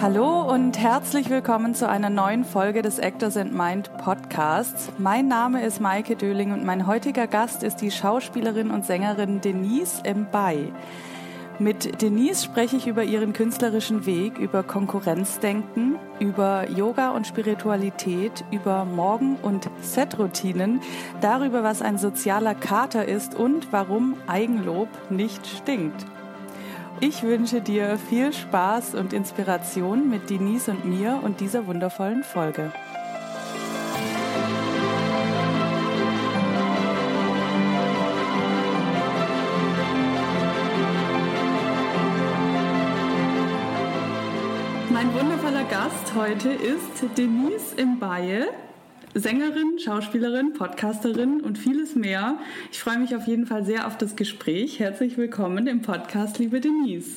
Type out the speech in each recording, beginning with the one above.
Hallo und herzlich willkommen zu einer neuen Folge des Actors and Mind Podcasts. Mein Name ist Maike Döling und mein heutiger Gast ist die Schauspielerin und Sängerin Denise Mbay. Mit Denise spreche ich über ihren künstlerischen Weg, über Konkurrenzdenken, über Yoga und Spiritualität, über Morgen- und Setroutinen, darüber, was ein sozialer Kater ist und warum Eigenlob nicht stinkt. Ich wünsche dir viel Spaß und Inspiration mit Denise und mir und dieser wundervollen Folge. Mein wundervoller Gast heute ist Denise Imbaye. Sängerin, Schauspielerin, Podcasterin und vieles mehr. Ich freue mich auf jeden Fall sehr auf das Gespräch. Herzlich willkommen im Podcast, liebe Denise.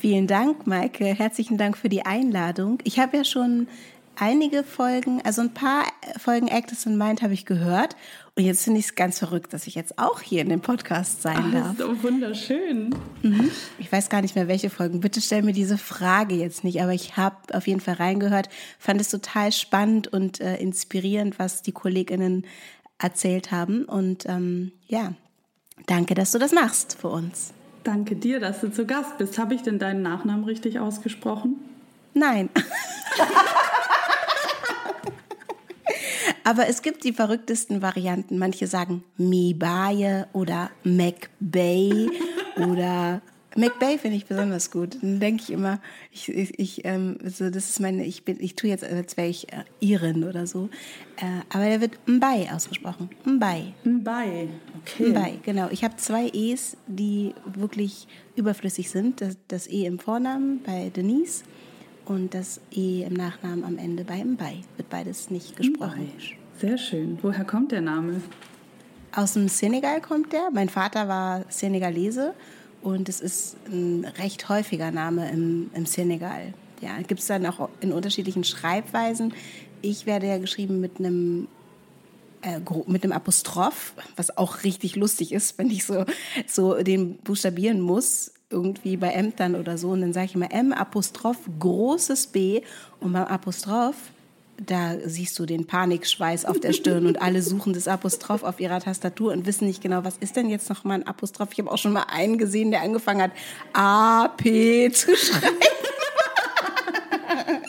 Vielen Dank, Maike. Herzlichen Dank für die Einladung. Ich habe ja schon einige Folgen, also ein paar Folgen Actors in Mind habe ich gehört. Und jetzt finde ich es ganz verrückt, dass ich jetzt auch hier in dem Podcast sein Ach, darf. Das ist so wunderschön. Mhm. Ich weiß gar nicht mehr, welche Folgen. Bitte stell mir diese Frage jetzt nicht, aber ich habe auf jeden Fall reingehört, fand es total spannend und äh, inspirierend, was die KollegInnen erzählt haben. Und ähm, ja, danke, dass du das machst für uns. Danke dir, dass du zu Gast bist. Habe ich denn deinen Nachnamen richtig ausgesprochen? Nein. Aber es gibt die verrücktesten Varianten. Manche sagen Mibaye oder McBay oder McBay finde ich besonders gut. Dann denke ich immer, ich, ich, ich ähm, so, das ist meine, ich bin, ich tue jetzt, als wäre ich äh, Irin oder so. Äh, aber der wird Mbay ausgesprochen. Mbay. Mbay, okay. Mbay, genau. Ich habe zwei E's, die wirklich überflüssig sind. Das, das E im Vornamen bei Denise und das E im Nachnamen am Ende bei Mbay. Wird beides nicht gesprochen. Mbay. Sehr schön. Woher kommt der Name? Aus dem Senegal kommt der. Mein Vater war Senegalese und es ist ein recht häufiger Name im, im Senegal. Ja, gibt es dann auch in unterschiedlichen Schreibweisen. Ich werde ja geschrieben mit einem äh, mit einem Apostroph, was auch richtig lustig ist, wenn ich so, so den buchstabieren muss, irgendwie bei Ämtern oder so. Und dann sage ich immer M Apostroph großes B und beim Apostroph da siehst du den Panikschweiß auf der Stirn und alle suchen das Apostroph auf ihrer Tastatur und wissen nicht genau, was ist denn jetzt noch mal ein Apostroph. Ich habe auch schon mal einen gesehen, der angefangen hat, A, P zu schreiben.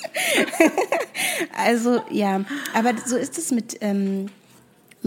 also ja, aber so ist es mit, ähm,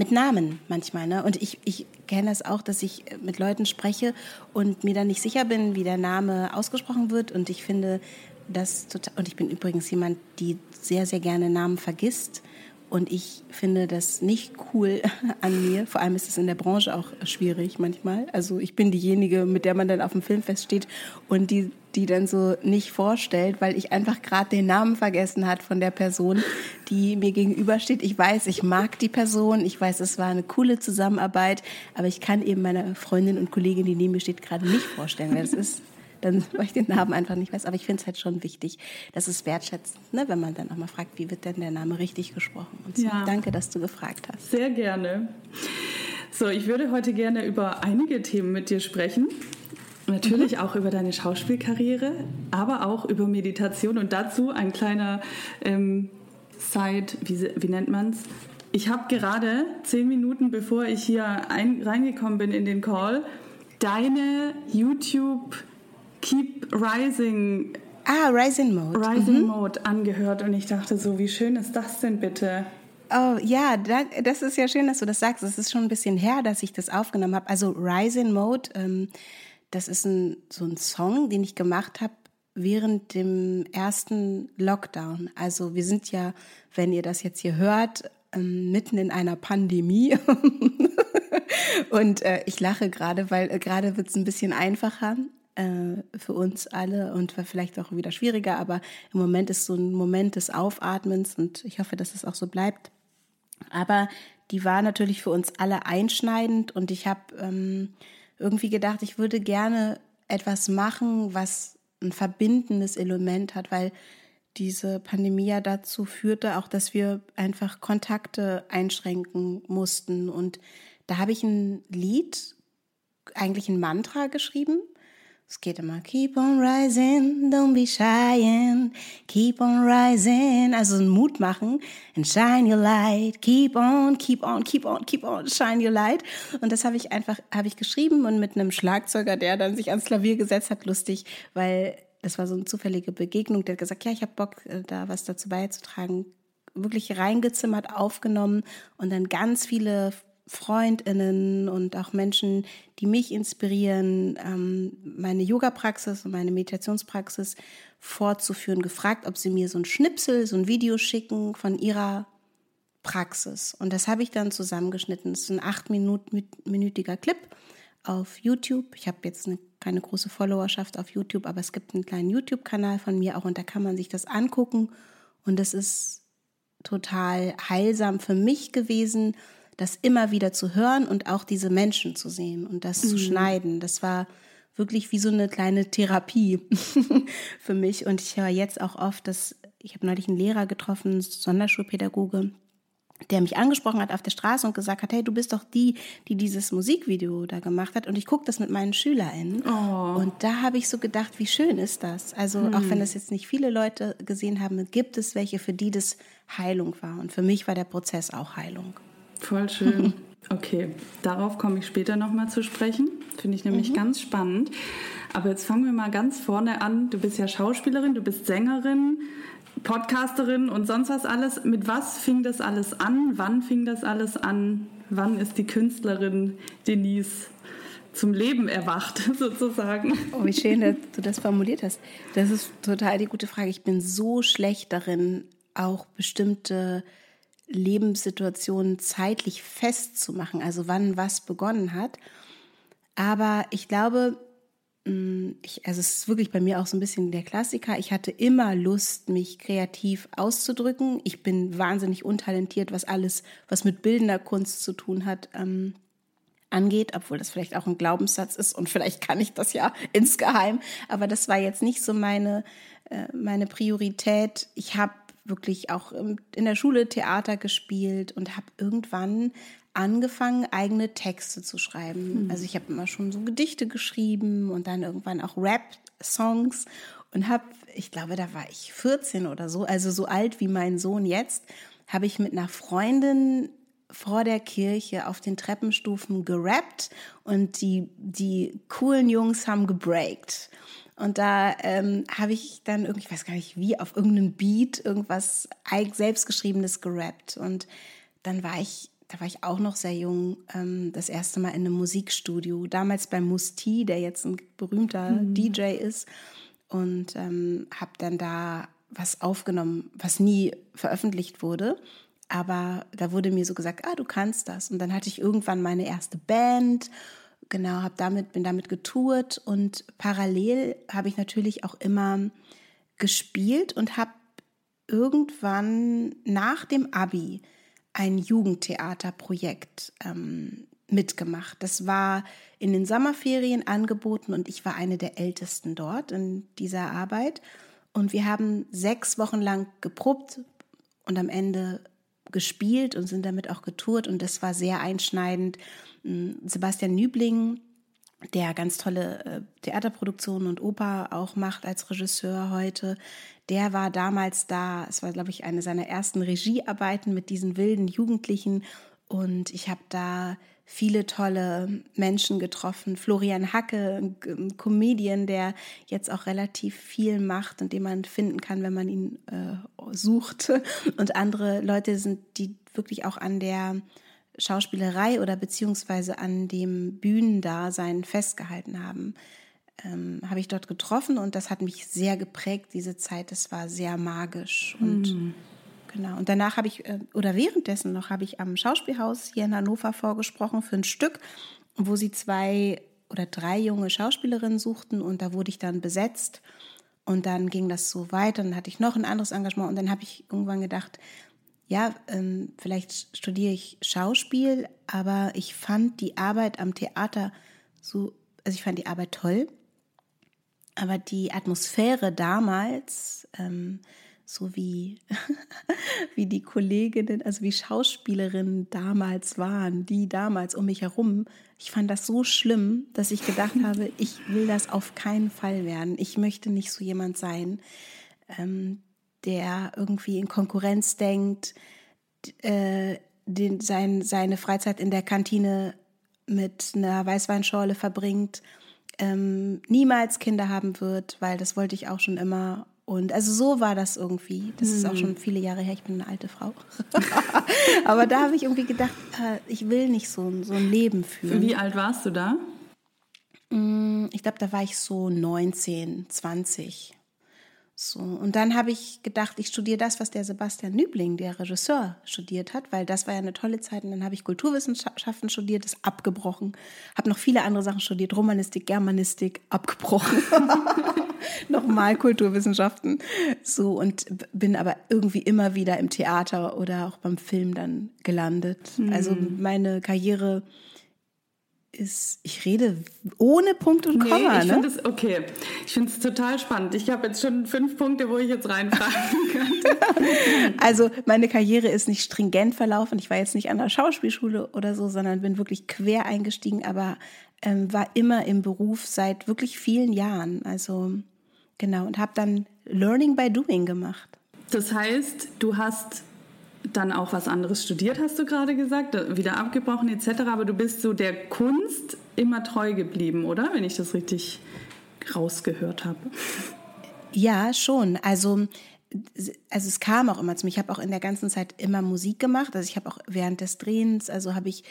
mit Namen manchmal. Ne? Und ich, ich kenne das auch, dass ich mit Leuten spreche und mir dann nicht sicher bin, wie der Name ausgesprochen wird. Und ich finde das total, und ich bin übrigens jemand, die sehr, sehr gerne Namen vergisst. Und ich finde das nicht cool an mir. Vor allem ist es in der Branche auch schwierig manchmal. Also ich bin diejenige, mit der man dann auf dem Filmfest steht und die, die dann so nicht vorstellt, weil ich einfach gerade den Namen vergessen hat von der Person, die mir gegenübersteht. Ich weiß, ich mag die Person. Ich weiß, es war eine coole Zusammenarbeit. Aber ich kann eben meiner Freundin und Kollegin, die neben mir steht, gerade nicht vorstellen, wer das ist dann, weil ich den Namen einfach nicht weiß. Aber ich finde es halt schon wichtig, dass es wertschätzt, ne, wenn man dann auch mal fragt, wie wird denn der Name richtig gesprochen. Und so. Ja. Danke, dass du gefragt hast. Sehr gerne. So, ich würde heute gerne über einige Themen mit dir sprechen. Natürlich mhm. auch über deine Schauspielkarriere, aber auch über Meditation und dazu ein kleiner ähm, Side, wie, wie nennt man es? Ich habe gerade zehn Minuten bevor ich hier ein, reingekommen bin in den Call, deine YouTube Keep Rising. Ah, Rising Mode. Rising mhm. Mode angehört und ich dachte so, wie schön ist das denn bitte? Oh ja, das ist ja schön, dass du das sagst. Es ist schon ein bisschen her, dass ich das aufgenommen habe. Also Rising Mode, ähm, das ist ein, so ein Song, den ich gemacht habe während dem ersten Lockdown. Also wir sind ja, wenn ihr das jetzt hier hört, ähm, mitten in einer Pandemie. Und äh, ich lache gerade, weil äh, gerade wird es ein bisschen einfacher äh, für uns alle und war vielleicht auch wieder schwieriger, aber im Moment ist so ein Moment des Aufatmens und ich hoffe, dass es auch so bleibt. Aber die war natürlich für uns alle einschneidend und ich habe ähm, irgendwie gedacht, ich würde gerne etwas machen, was ein verbindendes Element hat, weil diese Pandemie ja dazu führte, auch dass wir einfach Kontakte einschränken mussten. Und da habe ich ein Lied, eigentlich ein Mantra geschrieben, Es geht immer Keep on rising, don't be shy keep on rising. Also ein Mut machen and shine your light. Keep on, keep on, keep on, keep on, shine your light. Und das habe ich einfach, habe ich geschrieben und mit einem Schlagzeuger, der dann sich ans Klavier gesetzt hat, lustig, weil das war so eine zufällige Begegnung. Der hat gesagt, ja, ich habe Bock, äh, da was dazu beizutragen. Wirklich reingezimmert, aufgenommen und dann ganz viele Freundinnen und auch Menschen, die mich inspirieren, ähm, meine Yoga-Praxis und meine Meditationspraxis fortzuführen, gefragt, ob sie mir so ein Schnipsel, so ein Video schicken von ihrer Praxis. Und das habe ich dann zusammengeschnitten. Das ist ein achtminütiger Clip auf YouTube. Ich habe jetzt eine, keine große Followerschaft auf YouTube, aber es gibt einen kleinen YouTube-Kanal von mir auch und da kann man sich das angucken. Und das ist total heilsam für mich gewesen, das immer wieder zu hören und auch diese Menschen zu sehen und das mhm. zu schneiden. Das war wirklich wie so eine kleine Therapie für mich. Und ich höre jetzt auch oft, dass ich habe neulich einen Lehrer getroffen, Sonderschulpädagoge, der mich angesprochen hat auf der Straße und gesagt hat, hey, du bist doch die, die dieses Musikvideo da gemacht hat. Und ich gucke das mit meinen SchülerInnen. Oh. Und da habe ich so gedacht, wie schön ist das? Also hm. auch wenn das jetzt nicht viele Leute gesehen haben, gibt es welche, für die das Heilung war. Und für mich war der Prozess auch Heilung. Voll schön. Okay, darauf komme ich später nochmal zu sprechen. Finde ich nämlich mhm. ganz spannend. Aber jetzt fangen wir mal ganz vorne an. Du bist ja Schauspielerin, du bist Sängerin, Podcasterin und sonst was alles. Mit was fing das alles an? Wann fing das alles an? Wann ist die Künstlerin Denise zum Leben erwacht, sozusagen. Oh, wie schön, dass du das formuliert hast. Das ist total die gute Frage. Ich bin so schlecht darin, auch bestimmte Lebenssituationen zeitlich festzumachen, also wann was begonnen hat. Aber ich glaube, mm, ich, also es ist wirklich bei mir auch so ein bisschen der Klassiker. Ich hatte immer Lust, mich kreativ auszudrücken. Ich bin wahnsinnig untalentiert, was alles, was mit bildender Kunst zu tun hat, ähm, angeht, obwohl das vielleicht auch ein Glaubenssatz ist und vielleicht kann ich das ja insgeheim. Aber das war jetzt nicht so meine, äh, meine Priorität. Ich habe wirklich auch in der Schule Theater gespielt und habe irgendwann angefangen, eigene Texte zu schreiben. Mhm. Also ich habe immer schon so Gedichte geschrieben und dann irgendwann auch Rap-Songs und habe, ich glaube, da war ich 14 oder so, also so alt wie mein Sohn jetzt, habe ich mit einer Freundin vor der Kirche auf den Treppenstufen gerappt und die, die coolen Jungs haben gebreakt. Und da ähm, habe ich dann irgendwie, ich weiß gar nicht wie, auf irgendeinem Beat irgendwas selbstgeschriebenes gerappt. Und dann war ich, da war ich auch noch sehr jung, ähm, das erste Mal in einem Musikstudio. Damals bei Musti, der jetzt ein berühmter mhm. DJ ist. Und ähm, habe dann da was aufgenommen, was nie veröffentlicht wurde. Aber da wurde mir so gesagt, ah, du kannst das. Und dann hatte ich irgendwann meine erste Band genau, habe damit, bin damit getourt und parallel habe ich natürlich auch immer gespielt und habe irgendwann nach dem Abi ein Jugendtheaterprojekt ähm, mitgemacht. Das war in den Sommerferien angeboten und ich war eine der Ältesten dort in dieser Arbeit. Und wir haben sechs Wochen lang geprobt und am Ende gespielt und sind damit auch getourt und das war sehr einschneidend. Mm, Sebastian Nübling, der ganz tolle äh, Theaterproduktionen und Oper auch macht als Regisseur heute, der war damals da. Es war, glaube ich, eine seiner ersten Regiearbeiten mit diesen wilden Jugendlichen und ich habe da viele tolle Menschen getroffen. Florian Hacke, ein Comedian, der jetzt auch relativ viel macht und den man finden kann, wenn man ihn äh, sucht. Und andere Leute sind, die wirklich auch an der Schauspielerei oder beziehungsweise an dem Bühnendasein festgehalten haben. Ähm, habe ich dort getroffen und das hat mich sehr geprägt, diese Zeit. Das war sehr magisch und mm. Genau. Und danach habe ich, äh, oder währenddessen noch, habe ich am Schauspielhaus hier in Hannover vorgesprochen für ein Stück, wo sie zwei oder drei junge Schauspielerinnen suchten und da wurde ich dann besetzt. Und dann ging das so weiter. Dann hatte ich noch ein anderes Engagement und dann habe ich irgendwann gedacht, ja, ähm, vielleicht studiere ich Schauspiel, aber ich fand die Arbeit am Theater so, also ich fand die Arbeit toll, aber die Atmosphäre damals, ähm, so wie, wie die Kolleginnen, also wie Schauspielerinnen damals waren, die damals um mich herum. Ich fand das so schlimm, dass ich gedacht habe, ich will das auf keinen Fall werden. Ich möchte nicht so jemand sein, ähm, der irgendwie in Konkurrenz denkt, äh, den, sein, seine Freizeit in der Kantine mit einer Weißweinschorle verbringt, ähm, niemals Kinder haben wird, weil das wollte ich auch schon immer. Und also so war das irgendwie. Das hm. ist auch hm. schon viele Jahre her. Ich bin eine alte Frau. Aber da habe ich irgendwie gedacht, äh, ich will nicht so, so ein Leben führen. Wie alt warst du da? Mm, ich glaube, da war ich so 19, 20. So, und dann habe ich gedacht, ich studiere das, was der Sebastian Nübling, der Regisseur, studiert hat, weil das war ja eine tolle Zeit. Und dann habe ich Kulturwissenschaften studiert, das abgebrochen. Habe noch viele andere Sachen studiert, Romanistik, Germanistik, abgebrochen. Nochmal Kulturwissenschaften. So, und bin aber irgendwie immer wieder im Theater oder auch beim Film dann gelandet. Mhm. Also meine Karriere ist, ich rede ohne Punkt und Komma. Nee, ich ne? finde es okay. Ich finde es total spannend. Ich habe jetzt schon fünf Punkte, wo ich jetzt reinfragen könnte. also meine Karriere ist nicht stringent verlaufen. Ich war jetzt nicht an der Schauspielschule oder so, sondern bin wirklich quer eingestiegen, aber ähm, war immer im Beruf seit wirklich vielen Jahren. Also genau und habe dann Learning by Doing gemacht. Das heißt, du hast dann auch was anderes studiert, hast du gerade gesagt, wieder abgebrochen etc. Aber du bist so der Kunst immer treu geblieben, oder? Wenn ich das richtig rausgehört habe. Ja, schon. Also also es kam auch immer zu mir. Ich habe auch in der ganzen Zeit immer Musik gemacht. Also ich habe auch während des Drehens, also habe ich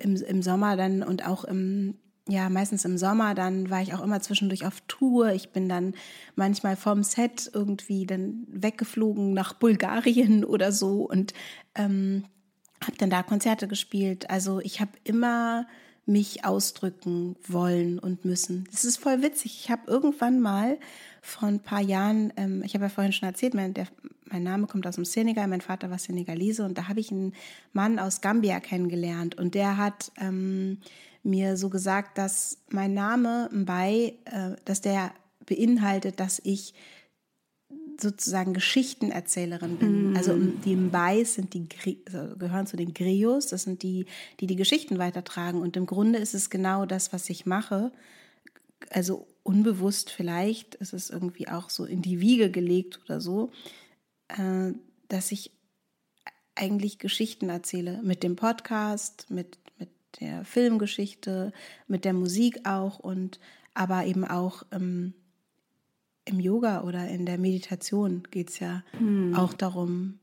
im, im Sommer dann und auch im ja, meistens im Sommer, dann war ich auch immer zwischendurch auf Tour. Ich bin dann manchmal vom Set irgendwie dann weggeflogen nach Bulgarien oder so und ähm, habe dann da Konzerte gespielt. Also ich habe immer mich ausdrücken wollen und müssen. Das ist voll witzig. Ich habe irgendwann mal vor ein paar Jahren, ähm, ich habe ja vorhin schon erzählt, mein, der, mein Name kommt aus dem Senegal, mein Vater war Senegalese und da habe ich einen Mann aus Gambia kennengelernt und der hat ähm, mir so gesagt, dass mein Name Mbai, äh, dass der beinhaltet, dass ich sozusagen Geschichtenerzählerin bin. Mm. Also die Mbais sind die also gehören zu den Griots, das sind die, die die Geschichten weitertragen. Und im Grunde ist es genau das, was ich mache. Also unbewusst vielleicht ist es irgendwie auch so in die Wiege gelegt oder so, äh, dass ich eigentlich Geschichten erzähle mit dem Podcast, mit der Filmgeschichte, mit der Musik auch und aber eben auch ähm, im Yoga oder in der Meditation geht es ja hm. auch darum,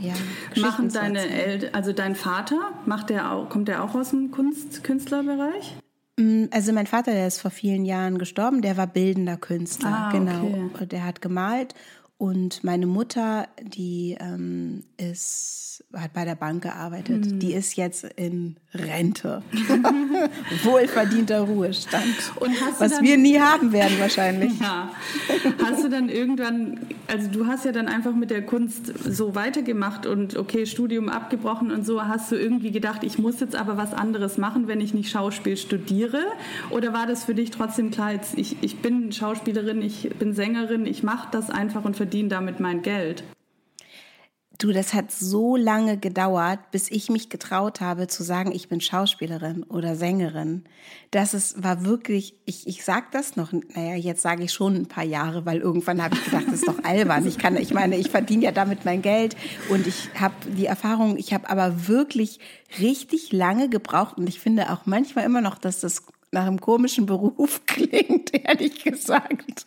ja, Machen deine Eltern, also dein Vater, macht der auch, kommt der auch aus dem Kunst, Künstlerbereich? Mm, also mein Vater, der ist vor vielen Jahren gestorben, der war bildender Künstler, ah, genau. Okay. Der hat gemalt und meine Mutter, die ähm, ist hat bei der Bank gearbeitet. Hm. Die ist jetzt in Rente. Wohlverdienter Ruhestand. was dann, wir nie haben werden wahrscheinlich. Ja. Hast du dann irgendwann, also du hast ja dann einfach mit der Kunst so weitergemacht und okay, Studium abgebrochen und so, hast du irgendwie gedacht, ich muss jetzt aber was anderes machen, wenn ich nicht Schauspiel studiere? Oder war das für dich trotzdem klar, jetzt, ich, ich bin Schauspielerin, ich bin Sängerin, ich mache das einfach und verdiene damit mein Geld? Du, das hat so lange gedauert, bis ich mich getraut habe zu sagen, ich bin Schauspielerin oder Sängerin. Das ist, war wirklich, ich, ich sag das noch, naja, jetzt sage ich schon ein paar Jahre, weil irgendwann habe ich gedacht, das ist doch albern. Ich kann, ich meine, ich verdiene ja damit mein Geld und ich habe die Erfahrung, ich habe aber wirklich richtig lange gebraucht und ich finde auch manchmal immer noch, dass das nach einem komischen Beruf klingt, ehrlich gesagt.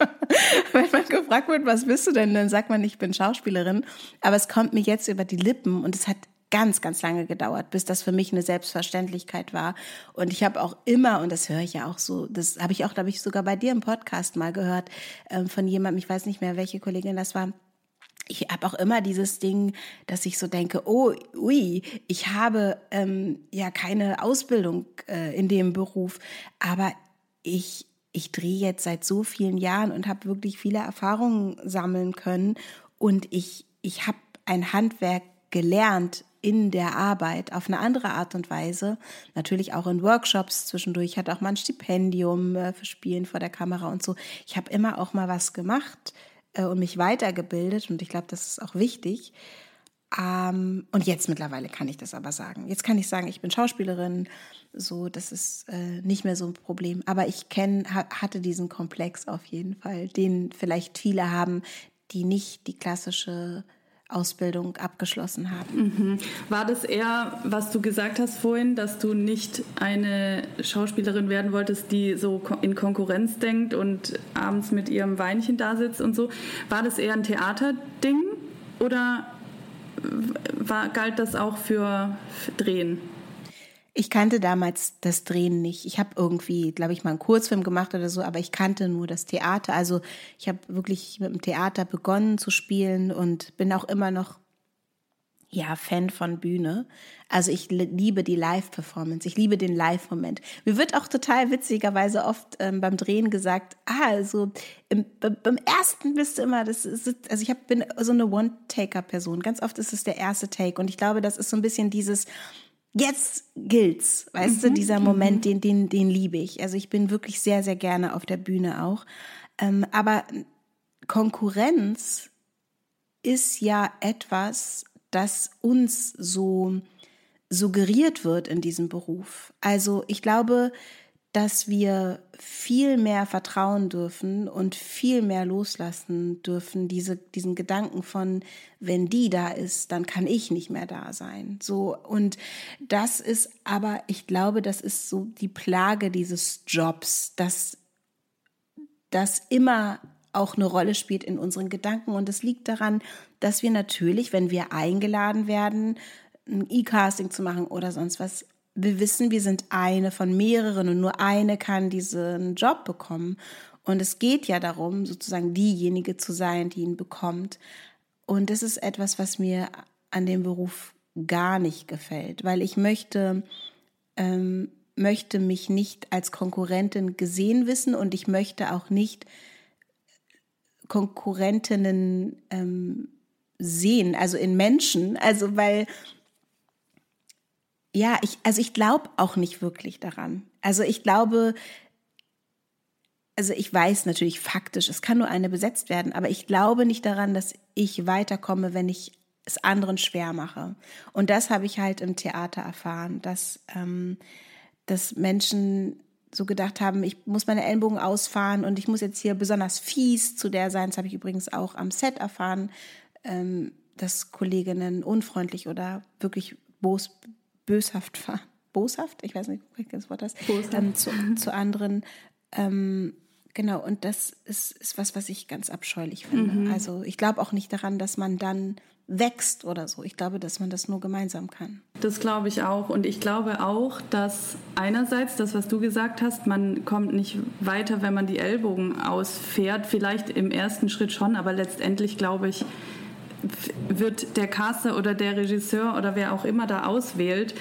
Wenn man gefragt wird, was bist du denn, dann sagt man, ich bin Schauspielerin. Aber es kommt mir jetzt über die Lippen und es hat ganz, ganz lange gedauert, bis das für mich eine Selbstverständlichkeit war. Und ich habe auch immer, und das höre ich ja auch so, das habe ich auch, glaube ich, sogar bei dir im Podcast mal gehört, äh, von jemandem, ich weiß nicht mehr, welche Kollegin das war, ich habe auch immer dieses Ding, dass ich so denke, oh, ui, ich habe ähm, ja keine Ausbildung äh, in dem Beruf, aber ich, ich drehe jetzt seit so vielen Jahren und habe wirklich viele Erfahrungen sammeln können und ich, ich habe ein Handwerk gelernt in der Arbeit auf eine andere Art und Weise. Natürlich auch in Workshops zwischendurch. Ich hatte auch mal ein Stipendium äh, für Spielen vor der Kamera und so. Ich habe immer auch mal was gemacht und mich weitergebildet und ich glaube, das ist auch wichtig. Ähm, und jetzt mittlerweile kann ich das aber sagen. Jetzt kann ich sagen, ich bin Schauspielerin, so, das ist äh, nicht mehr so ein Problem. Aber ich kenn, ha, hatte diesen Komplex auf jeden Fall, den vielleicht viele haben, die nicht die klassische Ausbildung abgeschlossen haben. Mhm. War das eher, was du gesagt hast vorhin, dass du nicht eine Schauspielerin werden wolltest, die so in Konkurrenz denkt und abends mit ihrem Weinchen da sitzt und so? War das eher ein Theaterding oder war, galt das auch für, für Drehen? Ich kannte damals das Drehen nicht. Ich habe irgendwie, glaube ich, mal einen Kurzfilm gemacht oder so, aber ich kannte nur das Theater. Also ich habe wirklich mit dem Theater begonnen zu spielen und bin auch immer noch ja, Fan von Bühne. Also ich liebe die Live-Performance, ich liebe den Live-Moment. Mir wird auch total witzigerweise oft ähm, beim Drehen gesagt, ah, also im, beim ersten bist du immer, das ist, also ich hab, bin so eine One-Taker-Person. Ganz oft ist es der erste Take und ich glaube, das ist so ein bisschen dieses, jetzt gilt's, weißt mhm. du, dieser Moment, mhm. den, den, den liebe ich. Also ich bin wirklich sehr, sehr gerne auf der Bühne auch. Ähm, aber Konkurrenz ist ja etwas, das uns so suggeriert wird in diesem Beruf. Also ich glaube, dass wir viel mehr vertrauen dürfen und viel mehr loslassen dürfen, diese, diesen Gedanken von, wenn die da ist, dann kann ich nicht mehr da sein. So, und das ist aber, ich glaube, das ist so die Plage dieses Jobs, dass das immer auch eine Rolle spielt in unseren Gedanken. Und es liegt daran, dass wir natürlich, wenn wir eingeladen werden, ein E-Casting zu machen oder sonst was, wir wissen, wir sind eine von mehreren und nur eine kann diesen Job bekommen. Und es geht ja darum, sozusagen diejenige zu sein, die ihn bekommt. Und das ist etwas, was mir an dem Beruf gar nicht gefällt, weil ich möchte, ähm, möchte mich nicht als Konkurrentin gesehen wissen und ich möchte auch nicht Konkurrentinnen ähm, sehen, also in Menschen, also weil ja, ich, also ich glaube auch nicht wirklich daran. Also ich glaube, also ich weiß natürlich faktisch, es kann nur eine besetzt werden, aber ich glaube nicht daran, dass ich weiterkomme, wenn ich es anderen schwer mache. Und das habe ich halt im Theater erfahren, dass, ähm, dass Menschen so gedacht haben, ich muss meine Ellenbogen ausfahren und ich muss jetzt hier besonders fies zu der sein. Das habe ich übrigens auch am Set erfahren, ähm, dass Kolleginnen unfreundlich oder wirklich bos, böshaft waren. Boshaft? Ich weiß nicht, welches Wort das ähm, zu, zu anderen. Ähm, genau, und das ist, ist was, was ich ganz abscheulich finde. Mhm. Also ich glaube auch nicht daran, dass man dann wächst oder so. Ich glaube, dass man das nur gemeinsam kann. Das glaube ich auch. Und ich glaube auch, dass einerseits das, was du gesagt hast, man kommt nicht weiter, wenn man die Ellbogen ausfährt. Vielleicht im ersten Schritt schon, aber letztendlich glaube ich, wird der Caster oder der Regisseur oder wer auch immer da auswählt,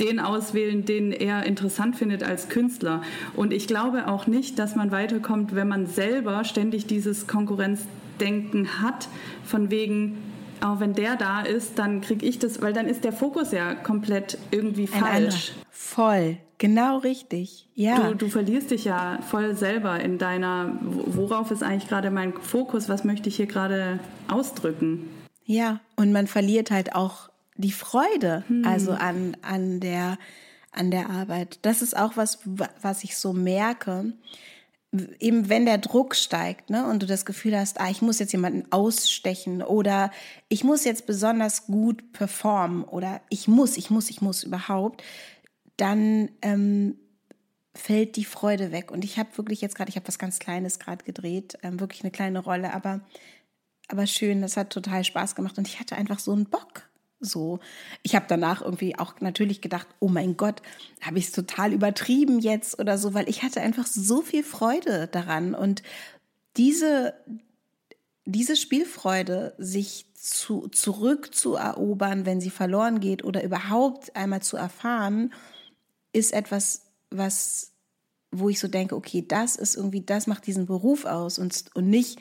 den auswählen, den er interessant findet als Künstler. Und ich glaube auch nicht, dass man weiterkommt, wenn man selber ständig dieses Konkurrenzdenken hat, von wegen, auch wenn der da ist, dann kriege ich das, weil dann ist der Fokus ja komplett irgendwie falsch. Voll, genau richtig. Ja. Du, du verlierst dich ja voll selber in deiner, worauf ist eigentlich gerade mein Fokus, was möchte ich hier gerade ausdrücken? Ja, und man verliert halt auch die Freude, hm. also an, an, der, an der Arbeit. Das ist auch was, was ich so merke eben wenn der Druck steigt, ne, und du das Gefühl hast, ah, ich muss jetzt jemanden ausstechen oder ich muss jetzt besonders gut performen oder ich muss, ich muss, ich muss überhaupt, dann ähm, fällt die Freude weg. Und ich habe wirklich jetzt gerade, ich habe was ganz Kleines gerade gedreht, ähm, wirklich eine kleine Rolle, aber aber schön, das hat total Spaß gemacht. Und ich hatte einfach so einen Bock so, ich habe danach irgendwie auch natürlich gedacht, oh mein Gott, habe ich es total übertrieben jetzt oder so, weil ich hatte einfach so viel Freude daran. Und diese diese Spielfreude, sich zu, zurückzuerobern, wenn sie verloren geht oder überhaupt einmal zu erfahren, ist etwas, was, wo ich so denke, okay, das ist irgendwie, das macht diesen Beruf aus und, und nicht,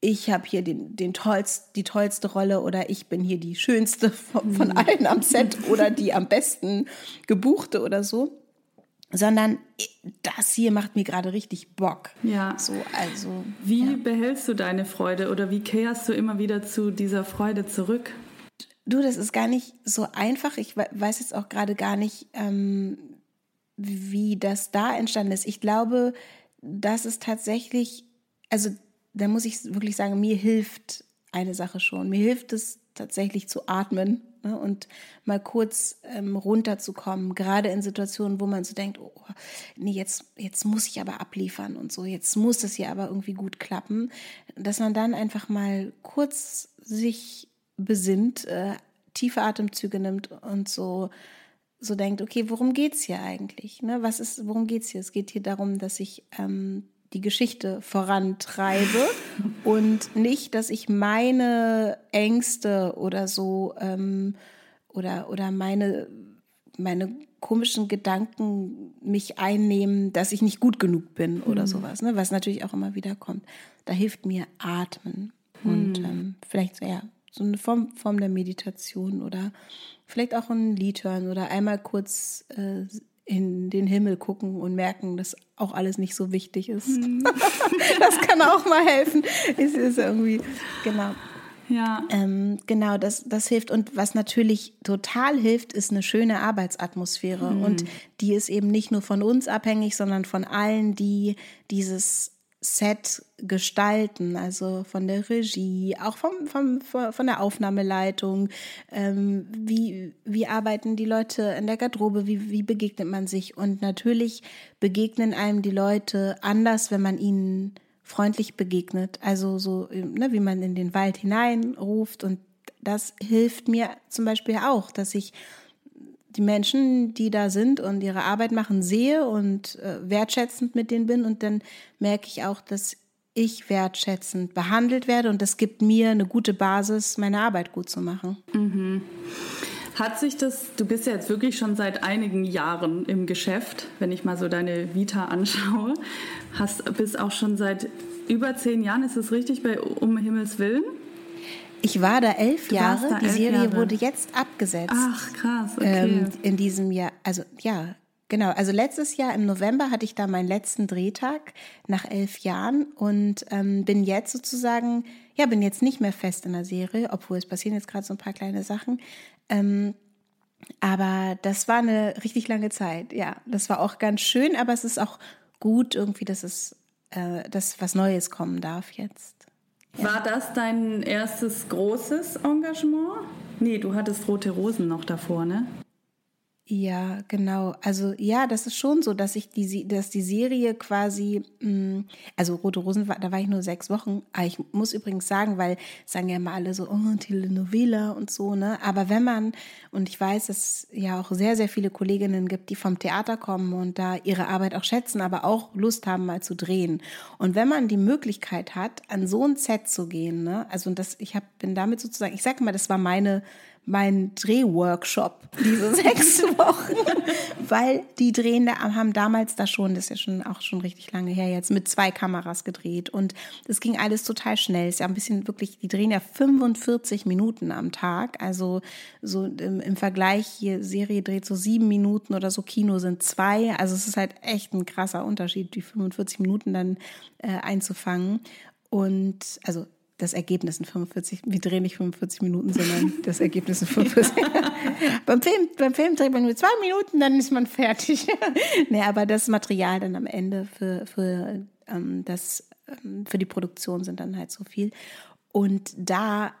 ich habe hier den, den tollst, die tollste Rolle oder ich bin hier die schönste von, von mhm. allen am Set oder die am besten gebuchte oder so. sondern das hier macht mir gerade richtig Bock. Ja. So, also. Wie ja. behältst du deine Freude oder wie kehrst du immer wieder zu dieser Freude zurück? Du, das ist gar nicht so einfach. Ich weiß jetzt auch gerade gar nicht, ähm, wie das da entstanden ist. Ich glaube, dass es tatsächlich, also da muss ich wirklich sagen, mir hilft eine Sache schon. Mir hilft es tatsächlich zu atmen ne, und mal kurz ähm, runterzukommen, gerade in Situationen, wo man so denkt, oh, nee, jetzt, jetzt muss ich aber abliefern und so, jetzt muss das hier aber irgendwie gut klappen, dass man dann einfach mal kurz sich besinnt, äh, tiefe Atemzüge nimmt und so so denkt, okay, worum geht es hier eigentlich? Ne? Was ist, worum geht es hier? Es geht hier darum, dass ich ähm, die Geschichte vorantreibe und nicht, dass ich meine Ängste oder so ähm, oder, oder meine, meine komischen Gedanken mich einnehmen, dass ich nicht gut genug bin oder mhm. sowas, ne? was natürlich auch immer wieder kommt. Da hilft mir Atmen und mhm. ähm, vielleicht so, ja, so eine Form, Form der Meditation oder vielleicht auch ein Lied hören oder einmal kurz äh, in den Himmel gucken und merken, dass auch alles nicht so wichtig ist. Mhm. das kann auch mal helfen. Es ist irgendwie, genau. Ja. Ähm, genau, das, das hilft. Und was natürlich total hilft, ist eine schöne Arbeitsatmosphäre. Mhm. Und die ist eben nicht nur von uns abhängig, sondern von allen, die dieses Set gestalten, also von der Regie, auch vom, vom, von der Aufnahmeleitung. Ähm, wie, wie arbeiten die Leute in der Garderobe? Wie, wie begegnet man sich? Und natürlich begegnen einem die Leute anders, wenn man ihnen freundlich begegnet. Also so, ne, wie man in den Wald hineinruft. Und das hilft mir zum Beispiel auch, dass ich die Menschen, die da sind und ihre Arbeit machen, sehe und äh, wertschätzend mit denen bin. Und dann merke ich auch, dass ich wertschätzend behandelt werde und das gibt mir eine gute Basis, meine Arbeit gut zu machen. Mhm. Hat sich das, du bist ja jetzt wirklich schon seit einigen Jahren im Geschäft, wenn ich mal so deine Vita anschaue, hast, bist auch schon seit über zehn Jahren, ist es richtig, bei Um Himmels Willen? Ich war da elf du Jahre. Da die elf Serie Jahre. wurde jetzt abgesetzt. Ach, krass, okay. Ähm, in diesem Jahr. Also, ja, genau. Also, letztes Jahr im November hatte ich da meinen letzten Drehtag nach elf Jahren und ähm, bin jetzt sozusagen, ja, bin jetzt nicht mehr fest in der Serie, obwohl es passieren jetzt gerade so ein paar kleine Sachen. Ähm, aber das war eine richtig lange Zeit. Ja, das war auch ganz schön, aber es ist auch gut irgendwie, dass es, äh, dass was Neues kommen darf jetzt. War das dein erstes großes Engagement? Nee, du hattest Rote Rosen noch davor, ne? Ja, genau. Also ja, das ist schon so, dass ich die, dass die Serie quasi, mm, also Rote Rosen, da war ich nur sechs Wochen. Aber ich muss übrigens sagen, weil sagen ja immer alle so, oh, Telenovela und so, ne? Aber wenn man, und ich weiß, dass es ja auch sehr, sehr viele Kolleginnen gibt, die vom Theater kommen und da ihre Arbeit auch schätzen, aber auch Lust haben, mal zu drehen. Und wenn man die Möglichkeit hat, an so ein Set zu gehen, ne? Also das, ich hab, bin damit sozusagen, ich sag mal, das war meine mein Drehworkshop diese sechs Wochen, weil die drehen da, haben damals da schon, das ist ja schon auch schon richtig lange her jetzt, mit zwei Kameras gedreht. Und das ging alles total schnell. Ist ja ein bisschen wirklich, die drehen ja 45 Minuten am Tag, also so im, im Vergleich hier Serie dreht so sieben Minuten oder so, Kino sind zwei, also es ist halt echt ein krasser Unterschied, die 45 Minuten dann äh, einzufangen. Und also das Ergebnis in 45, wir drehen nicht 45 Minuten, sondern das Ergebnis in 45. beim, Film, beim Film dreht man nur zwei Minuten, dann ist man fertig. nee, aber das Material dann am Ende für, für, ähm, das, ähm, für die Produktion sind dann halt so viel. Und da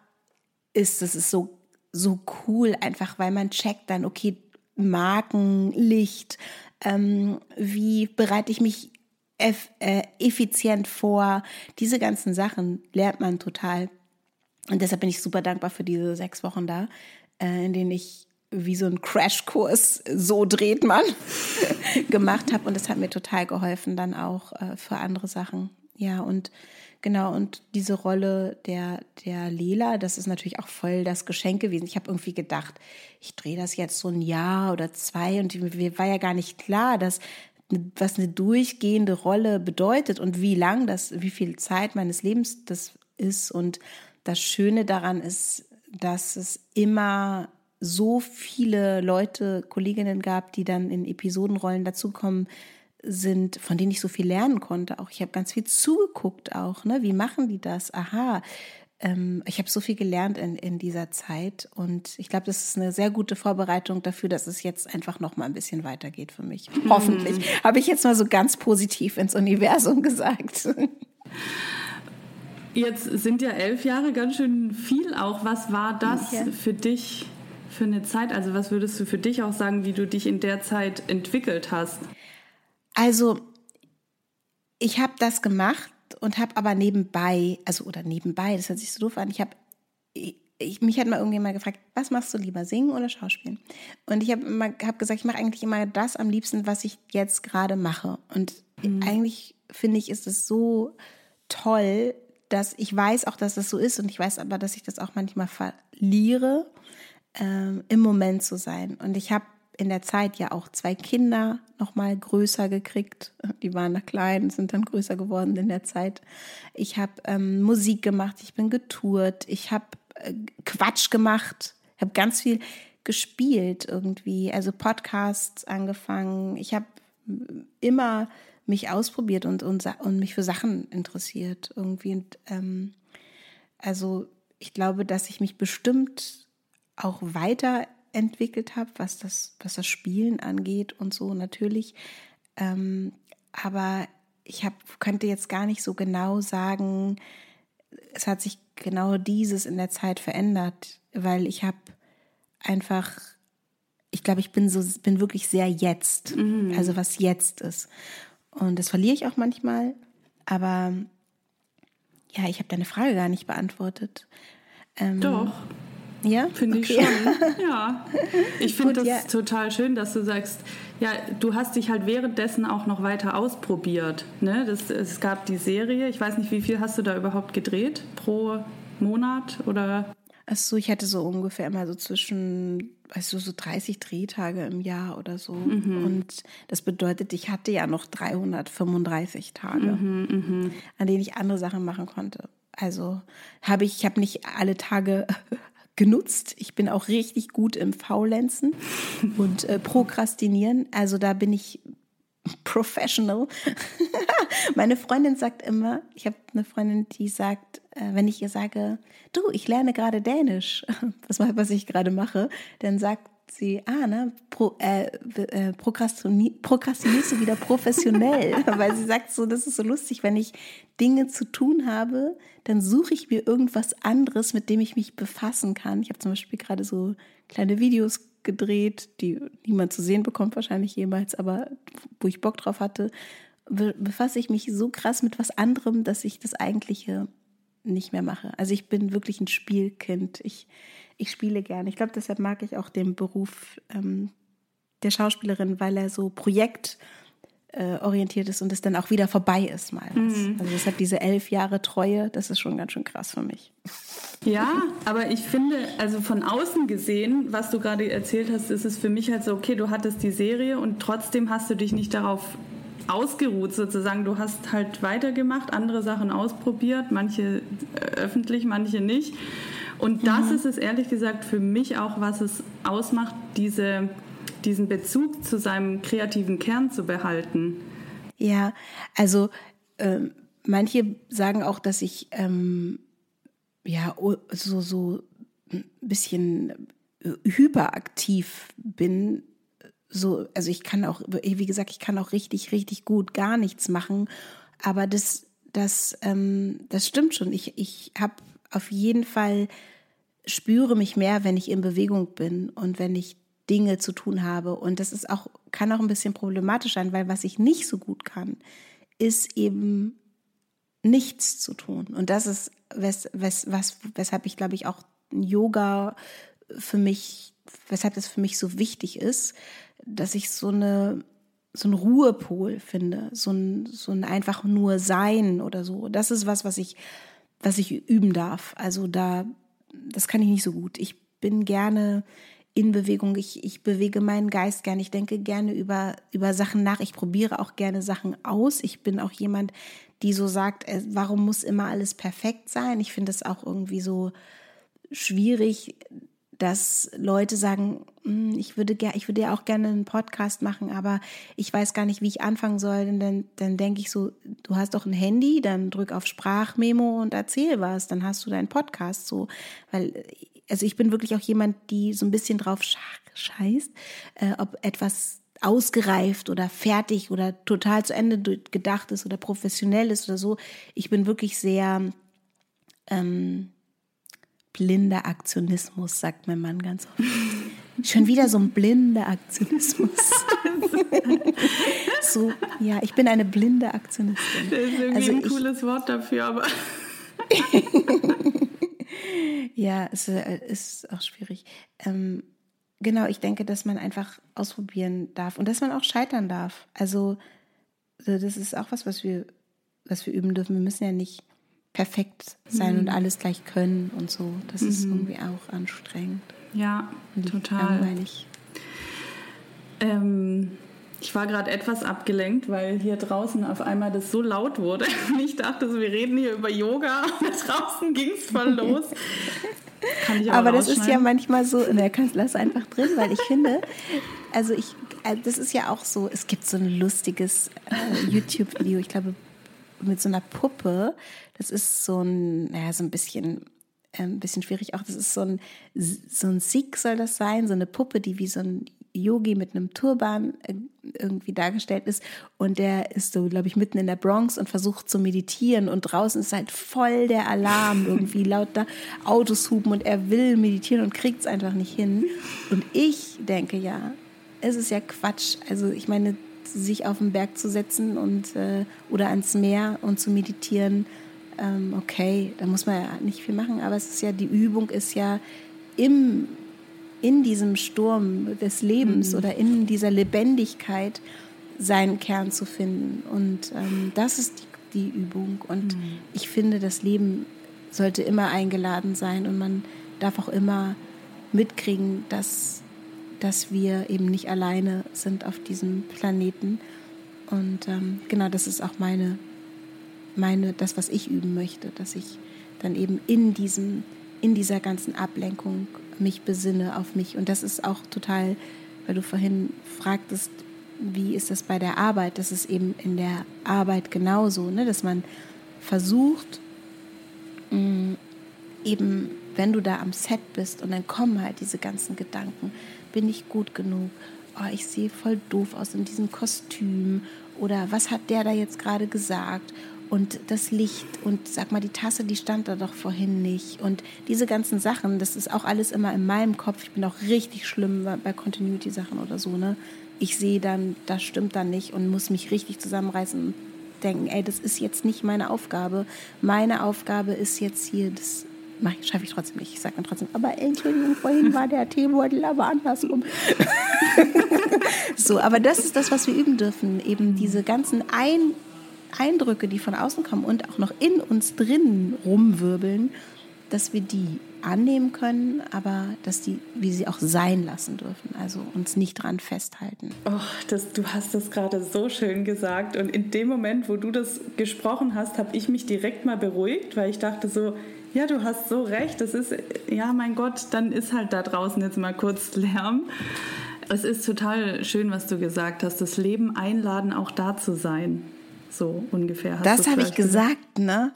ist es ist so, so cool, einfach weil man checkt dann, okay, Marken, Licht, ähm, wie bereite ich mich äh, effizient vor. Diese ganzen Sachen lernt man total. Und deshalb bin ich super dankbar für diese sechs Wochen da, äh, in denen ich wie so einen Crashkurs, so dreht man, gemacht habe. Und das hat mir total geholfen, dann auch äh, für andere Sachen. Ja, und genau, und diese Rolle der, der Lela, das ist natürlich auch voll das Geschenk gewesen. Ich habe irgendwie gedacht, ich drehe das jetzt so ein Jahr oder zwei und mir war ja gar nicht klar, dass was eine durchgehende Rolle bedeutet und wie lang das, wie viel Zeit meines Lebens das ist. Und das Schöne daran ist, dass es immer so viele Leute, Kolleginnen gab, die dann in Episodenrollen dazukommen sind, von denen ich so viel lernen konnte. Auch ich habe ganz viel zugeguckt auch, ne? Wie machen die das? Aha. Ähm, ich habe so viel gelernt in, in dieser Zeit und ich glaube, das ist eine sehr gute Vorbereitung dafür, dass es jetzt einfach noch mal ein bisschen weitergeht für mich. Hm. Hoffentlich. Habe ich jetzt mal so ganz positiv ins Universum gesagt. Jetzt sind ja elf Jahre ganz schön viel auch. Was war das ja. für dich für eine Zeit? Also was würdest du für dich auch sagen, wie du dich in der Zeit entwickelt hast? Also, ich habe das gemacht und habe aber nebenbei, also oder nebenbei, das hört sich so doof an, ich habe ich, mich hat mal irgendjemand gefragt, was machst du lieber, singen oder schauspielen? Und ich habe immer hab gesagt, ich mache eigentlich immer das am liebsten, was ich jetzt gerade mache. Und mhm. eigentlich finde ich, ist es so toll, dass ich weiß auch, dass das so ist und ich weiß aber, dass ich das auch manchmal verliere, ähm, im Moment zu sein. Und ich habe in der Zeit ja auch zwei Kinder noch mal größer gekriegt. Die waren noch klein, sind dann größer geworden in der Zeit. Ich habe ähm, Musik gemacht, ich bin getourt, ich habe äh, Quatsch gemacht, habe ganz viel gespielt irgendwie, also Podcasts angefangen. Ich habe immer mich ausprobiert und, und, und mich für Sachen interessiert irgendwie. Und, ähm, also ich glaube, dass ich mich bestimmt auch weiter entwickelt habe, was das, was das Spielen angeht und so natürlich. Ähm, aber ich hab, könnte jetzt gar nicht so genau sagen, es hat sich genau dieses in der Zeit verändert, weil ich habe einfach, ich glaube, ich bin so, bin wirklich sehr jetzt, mhm. also was jetzt ist. Und das verliere ich auch manchmal, aber ja, ich habe deine Frage gar nicht beantwortet. Ähm, Doch. Ja, finde okay. ich schon. Ja, ich finde das ja. total schön, dass du sagst, ja, du hast dich halt währenddessen auch noch weiter ausprobiert. Ne? Das, es gab die Serie. Ich weiß nicht, wie viel hast du da überhaupt gedreht pro Monat oder? Achso, ich hatte so ungefähr immer so zwischen, weißt du, so 30 Drehtage im Jahr oder so. Mhm. Und das bedeutet, ich hatte ja noch 335 Tage, mhm, mh. an denen ich andere Sachen machen konnte. Also habe ich, ich habe nicht alle Tage genutzt. Ich bin auch richtig gut im Faulenzen und äh, Prokrastinieren. Also da bin ich professional. Meine Freundin sagt immer, ich habe eine Freundin, die sagt, äh, wenn ich ihr sage, du, ich lerne gerade Dänisch, was, was ich gerade mache, dann sagt sie, ah, ne, pro, äh, äh, prokrastinierst du wieder professionell, weil sie sagt so, das ist so lustig, wenn ich Dinge zu tun habe, dann suche ich mir irgendwas anderes, mit dem ich mich befassen kann. Ich habe zum Beispiel gerade so kleine Videos gedreht, die niemand zu sehen bekommt wahrscheinlich jemals, aber wo ich Bock drauf hatte, befasse ich mich so krass mit was anderem, dass ich das eigentliche nicht mehr mache. Also ich bin wirklich ein Spielkind. Ich, ich spiele gerne. Ich glaube, deshalb mag ich auch den Beruf ähm, der Schauspielerin, weil er so projektorientiert ist und es dann auch wieder vorbei ist mal. Mhm. Also deshalb diese elf Jahre Treue, das ist schon ganz schön krass für mich. Ja, aber ich finde, also von außen gesehen, was du gerade erzählt hast, ist es für mich halt so, okay, du hattest die Serie und trotzdem hast du dich nicht darauf ausgeruht sozusagen. Du hast halt weitergemacht, andere Sachen ausprobiert, manche öffentlich, manche nicht. Und das mhm. ist es ehrlich gesagt für mich auch, was es ausmacht, diese, diesen Bezug zu seinem kreativen Kern zu behalten. Ja, also äh, manche sagen auch, dass ich ähm, ja so, so ein bisschen hyperaktiv bin. So, also ich kann auch, wie gesagt, ich kann auch richtig, richtig gut gar nichts machen. Aber das, das, ähm, das stimmt schon. Ich, ich habe auf jeden Fall spüre mich mehr, wenn ich in Bewegung bin und wenn ich Dinge zu tun habe. Und das ist auch, kann auch ein bisschen problematisch sein, weil was ich nicht so gut kann, ist eben nichts zu tun. Und das ist, wes, wes, was, weshalb ich, glaube ich, auch Yoga für mich, weshalb das für mich so wichtig ist, dass ich so eine so ein Ruhepol finde, so ein, so ein einfach nur Sein oder so. Das ist was, was ich, was ich üben darf. Also da das kann ich nicht so gut. Ich bin gerne in Bewegung, ich, ich bewege meinen Geist gerne, ich denke gerne über, über Sachen nach, ich probiere auch gerne Sachen aus. Ich bin auch jemand, die so sagt, äh, warum muss immer alles perfekt sein? Ich finde es auch irgendwie so schwierig, dass Leute sagen, hm, ich würde, ich würde ja auch gerne einen Podcast machen, aber ich weiß gar nicht, wie ich anfangen soll. Und dann, dann denke ich so, du hast doch ein Handy, dann drück auf Sprachmemo und erzähl was, dann hast du deinen Podcast so. Weil, also ich bin wirklich auch jemand, die so ein bisschen drauf scheißt, äh, ob etwas ausgereift oder fertig oder total zu Ende gedacht ist oder professionell ist oder so. Ich bin wirklich sehr ähm, blinder Aktionismus, sagt mein Mann ganz oft. Schon wieder so ein blinder Aktionismus. so, ja, ich bin eine blinde Aktionistin. Das ist irgendwie also ein ich, cooles Wort dafür, aber. ja, es äh, ist auch schwierig. Ähm, genau, ich denke, dass man einfach ausprobieren darf und dass man auch scheitern darf. Also, das ist auch was, was wir, was wir üben dürfen. Wir müssen ja nicht perfekt sein mhm. und alles gleich können und so. Das mhm. ist irgendwie auch anstrengend. Ja, total. Langweilig. Ähm, ich war gerade etwas abgelenkt, weil hier draußen auf einmal das so laut wurde. Und ich dachte, wir reden hier über Yoga und draußen ging es voll los. aber, aber das ist ja manchmal so, ne, kannst, lass einfach drin, weil ich finde, also ich, äh, das ist ja auch so, es gibt so ein lustiges äh, YouTube-Video, ich glaube, mit so einer Puppe. Das ist so ein, naja, so ein bisschen, ein bisschen schwierig auch. Das ist so ein, so ein Sikh soll das sein, so eine Puppe, die wie so ein Yogi mit einem Turban äh, irgendwie dargestellt ist. Und der ist so, glaube ich, mitten in der Bronx und versucht zu meditieren. Und draußen ist halt voll der Alarm, irgendwie lauter Autos hupen und er will meditieren und kriegt es einfach nicht hin. Und ich denke ja, es ist ja Quatsch. Also ich meine, sich auf den Berg zu setzen und äh, oder ans Meer und zu meditieren, ähm, okay, da muss man ja nicht viel machen, aber es ist ja, die Übung ist ja im, in diesem Sturm des Lebens mhm. oder in dieser Lebendigkeit seinen Kern zu finden. Und ähm, das ist die, die Übung. Und mhm. ich finde, das Leben sollte immer eingeladen sein und man darf auch immer mitkriegen, dass dass wir eben nicht alleine sind auf diesem Planeten. Und ähm, genau, das ist auch meine, meine, das, was ich üben möchte, dass ich dann eben in diesem, in dieser ganzen Ablenkung mich besinne auf mich. Und das ist auch total, weil du vorhin fragtest, wie ist das bei der Arbeit? Das ist eben in der Arbeit genauso, ne? dass man versucht, mh, mm, eben, wenn du da am Set bist und dann kommen halt diese ganzen Gedanken, bin ich gut genug? Oh, ich sehe voll doof aus in diesem Kostüm. Oder was hat der da jetzt gerade gesagt? Und das Licht und sag mal, die Tasse, die stand da doch vorhin nicht. Und diese ganzen Sachen, das ist auch alles immer in meinem Kopf. Ich bin auch richtig schlimm bei Continuity-Sachen oder so. Ne? Ich sehe dann, das stimmt dann nicht und muss mich richtig zusammenreißen und denken, ey, das ist jetzt nicht meine Aufgabe. Meine Aufgabe ist jetzt hier das schaffe ich trotzdem nicht. Ich sage dann trotzdem, aber Entschuldigung, vorhin war der Teebeutel aber andersrum. so, aber das ist das, was wir üben dürfen. Eben diese ganzen Ein Eindrücke, die von außen kommen und auch noch in uns drin rumwirbeln, dass wir die annehmen können, aber dass die, wie sie auch sein lassen dürfen, also uns nicht dran festhalten. Oh, das, du hast das gerade so schön gesagt und in dem Moment, wo du das gesprochen hast, habe ich mich direkt mal beruhigt, weil ich dachte so, ja, du hast so recht. Das ist, ja, mein Gott, dann ist halt da draußen jetzt mal kurz Lärm. Es ist total schön, was du gesagt hast. Das Leben einladen, auch da zu sein. So ungefähr. das habe ich gesagt, ne?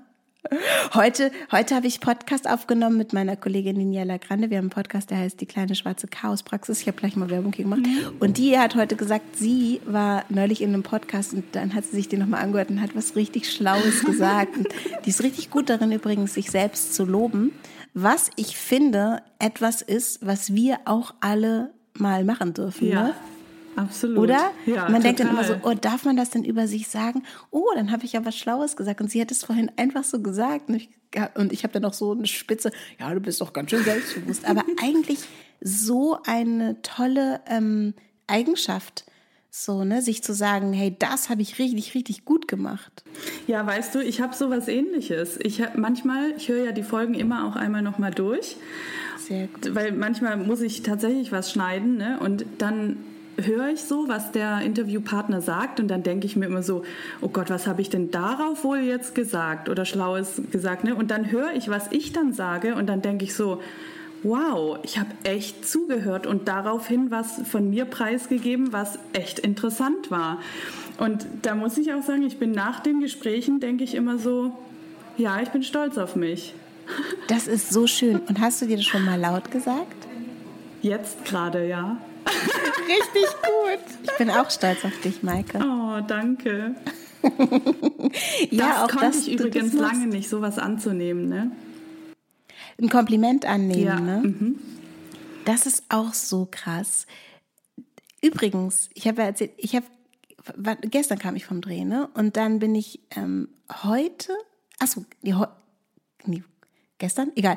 Heute, heute habe ich Podcast aufgenommen mit meiner Kollegin Daniela Grande. Wir haben einen Podcast, der heißt Die kleine schwarze Chaospraxis. Ich habe gleich mal Werbung hier gemacht. Mhm. Und die hat heute gesagt, sie war neulich in einem Podcast und dann hat sie sich den nochmal angehört und hat was richtig Schlaues gesagt. Und die ist richtig gut darin übrigens, sich selbst zu loben. Was ich finde, etwas ist, was wir auch alle mal machen dürfen. Ja. Ne? Absolut. Oder? Ja, man total. denkt dann immer so, oh, darf man das denn über sich sagen? Oh, dann habe ich ja was Schlaues gesagt. Und sie hat es vorhin einfach so gesagt. Und ich, und ich habe dann noch so eine Spitze, ja, du bist doch ganz schön selbstbewusst. Aber eigentlich so eine tolle ähm, Eigenschaft so, ne, sich zu sagen, hey, das habe ich richtig, richtig gut gemacht. Ja, weißt du, ich habe so was ähnliches. Ich hab manchmal, ich höre ja die Folgen immer auch einmal nochmal durch. Sehr gut. Weil manchmal muss ich tatsächlich was schneiden, ne? Und dann höre ich so, was der Interviewpartner sagt und dann denke ich mir immer so, oh Gott, was habe ich denn darauf wohl jetzt gesagt oder Schlaues gesagt, ne? Und dann höre ich, was ich dann sage und dann denke ich so, wow, ich habe echt zugehört und daraufhin was von mir preisgegeben, was echt interessant war. Und da muss ich auch sagen, ich bin nach den Gesprächen, denke ich immer so, ja, ich bin stolz auf mich. Das ist so schön. Und hast du dir das schon mal laut gesagt? Jetzt gerade, ja. Richtig gut. Ich bin auch stolz auf dich, Maike. Oh, danke. ja, das auch konnte das, ich übrigens lange nicht, sowas anzunehmen, ne? Ein Kompliment annehmen, ja. ne? Mhm. Das ist auch so krass. Übrigens, ich habe ja erzählt, ich habe gestern kam ich vom Dreh, ne? Und dann bin ich ähm, heute, achso, nee, nee, gestern? Egal.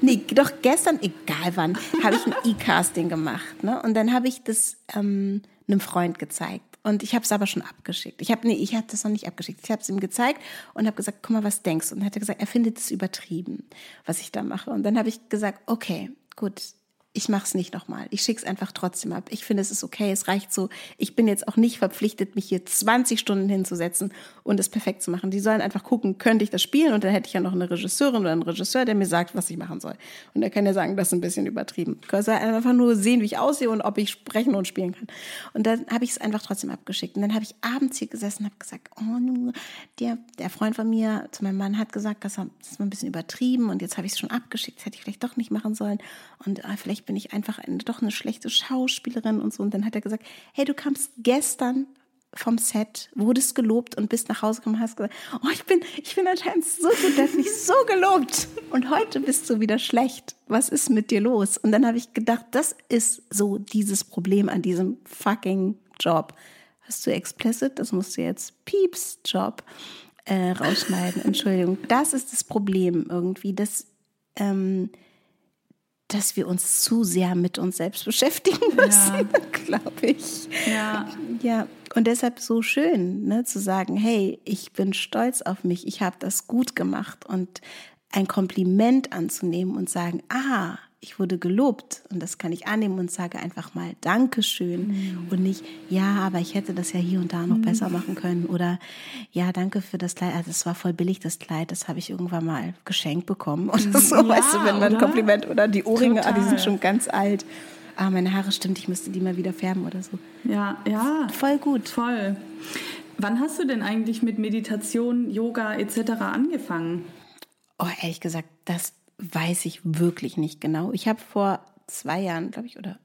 Nee, doch gestern, egal wann, habe ich ein E-Casting gemacht, ne? Und dann habe ich das ähm, einem Freund gezeigt. Und ich habe es aber schon abgeschickt. Ich habe nee, ich habe das noch nicht abgeschickt. Ich habe es ihm gezeigt und habe gesagt, guck mal, was denkst du? Und er hat gesagt, er findet es übertrieben, was ich da mache. Und dann habe ich gesagt, okay, gut, ich mache es nicht nochmal. Ich schicke es einfach trotzdem ab. Ich finde, es ist okay, es reicht so. Ich bin jetzt auch nicht verpflichtet, mich hier 20 Stunden hinzusetzen und es perfekt zu machen. Die sollen einfach gucken, könnte ich das spielen? Und dann hätte ich ja noch eine Regisseurin oder einen Regisseur, der mir sagt, was ich machen soll. Und der kann ja sagen, das ist ein bisschen übertrieben. Ich soll einfach nur sehen, wie ich aussehe und ob ich sprechen und spielen kann. Und dann habe ich es einfach trotzdem abgeschickt. Und dann habe ich abends hier gesessen und habe gesagt, oh, der, der Freund von mir zu meinem Mann hat gesagt, das ist mal ein bisschen übertrieben und jetzt habe ich es schon abgeschickt, das hätte ich vielleicht doch nicht machen sollen. Und äh, vielleicht bin ich einfach eine, doch eine schlechte Schauspielerin und so. Und dann hat er gesagt, hey, du kamst gestern vom Set, wurdest gelobt und bist nach Hause gekommen und hast gesagt, oh, ich bin, ich bin anscheinend so gut, der hat mich so gelobt. Und heute bist du wieder schlecht. Was ist mit dir los? Und dann habe ich gedacht, das ist so dieses Problem an diesem fucking Job. Hast du explicit? Das musst du jetzt Pieps Job äh, rausschneiden. Entschuldigung. Das ist das Problem irgendwie, dass ähm, dass wir uns zu sehr mit uns selbst beschäftigen müssen, ja. glaube ich. Ja. Ja. Und deshalb so schön, ne, zu sagen, hey, ich bin stolz auf mich, ich habe das gut gemacht und ein Kompliment anzunehmen und sagen, ah, ich wurde gelobt und das kann ich annehmen und sage einfach mal Dankeschön mhm. und nicht, ja, aber ich hätte das ja hier und da noch mhm. besser machen können oder ja, danke für das Kleid, also das war voll billig, das Kleid, das habe ich irgendwann mal geschenkt bekommen oder mhm. so, ja, weißt du, wenn man ein Kompliment oder die Ohrringe, ah, die sind schon ganz alt. Ah, meine Haare stimmt, ich müsste die mal wieder färben oder so. Ja, ja. Voll gut. Voll. Wann hast du denn eigentlich mit Meditation, Yoga etc. angefangen? Oh, ehrlich gesagt, das weiß ich wirklich nicht genau. Ich habe vor zwei Jahren, glaube ich, oder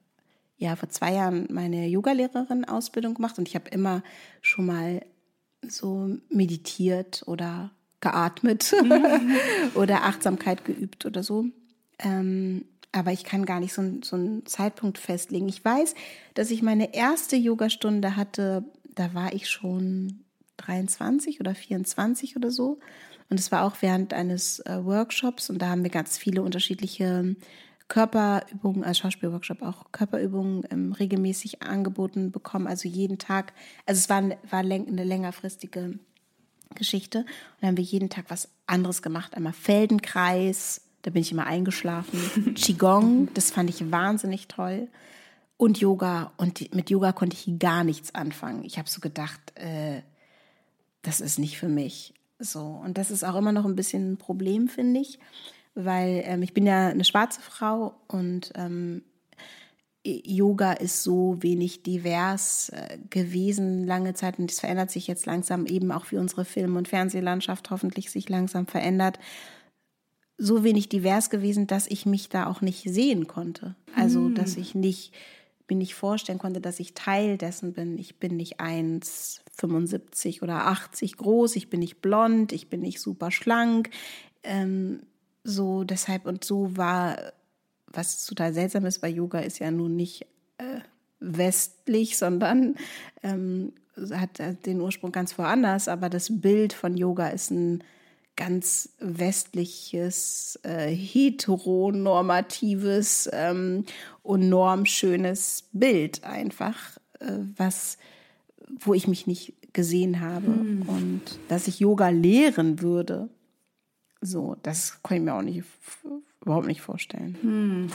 ja, vor zwei Jahren meine Yogalehrerin-Ausbildung gemacht und ich habe immer schon mal so meditiert oder geatmet oder Achtsamkeit geübt oder so. Ähm, aber ich kann gar nicht so, so einen Zeitpunkt festlegen. Ich weiß, dass ich meine erste Yogastunde hatte, da war ich schon 23 oder 24 oder so. Und es war auch während eines äh, Workshops und da haben wir ganz viele unterschiedliche Körperübungen, als Schauspielworkshop auch Körperübungen ähm, regelmäßig angeboten bekommen, also jeden Tag. Also es war, war eine längerfristige Geschichte. Und dann haben wir jeden Tag was anderes gemacht. Einmal Feldenkreis, da bin ich immer eingeschlafen. Qigong, das fand ich wahnsinnig toll. Und Yoga. Und mit Yoga konnte ich gar nichts anfangen. Ich habe so gedacht, äh, das ist nicht für mich. So, und das ist auch immer noch ein bisschen ein Problem, finde ich, weil ähm, ich bin ja eine schwarze Frau und ähm, Yoga ist so wenig divers äh, gewesen lange Zeit und das verändert sich jetzt langsam eben auch wie unsere Film- und Fernsehlandschaft hoffentlich sich langsam verändert. So wenig divers gewesen, dass ich mich da auch nicht sehen konnte. Also, hm. dass ich nicht mir nicht vorstellen konnte, dass ich Teil dessen bin. Ich bin nicht 1,75 oder 80 groß, ich bin nicht blond, ich bin nicht super schlank. Ähm, so deshalb und so war, was total seltsam ist, weil Yoga ist ja nun nicht äh, westlich, sondern ähm, hat den Ursprung ganz woanders, aber das Bild von Yoga ist ein ganz westliches, äh, heteronormatives ähm, und normschönes Bild einfach, äh, was, wo ich mich nicht gesehen habe hm. und dass ich Yoga lehren würde. So, das kann ich mir auch nicht überhaupt nicht vorstellen. Hm.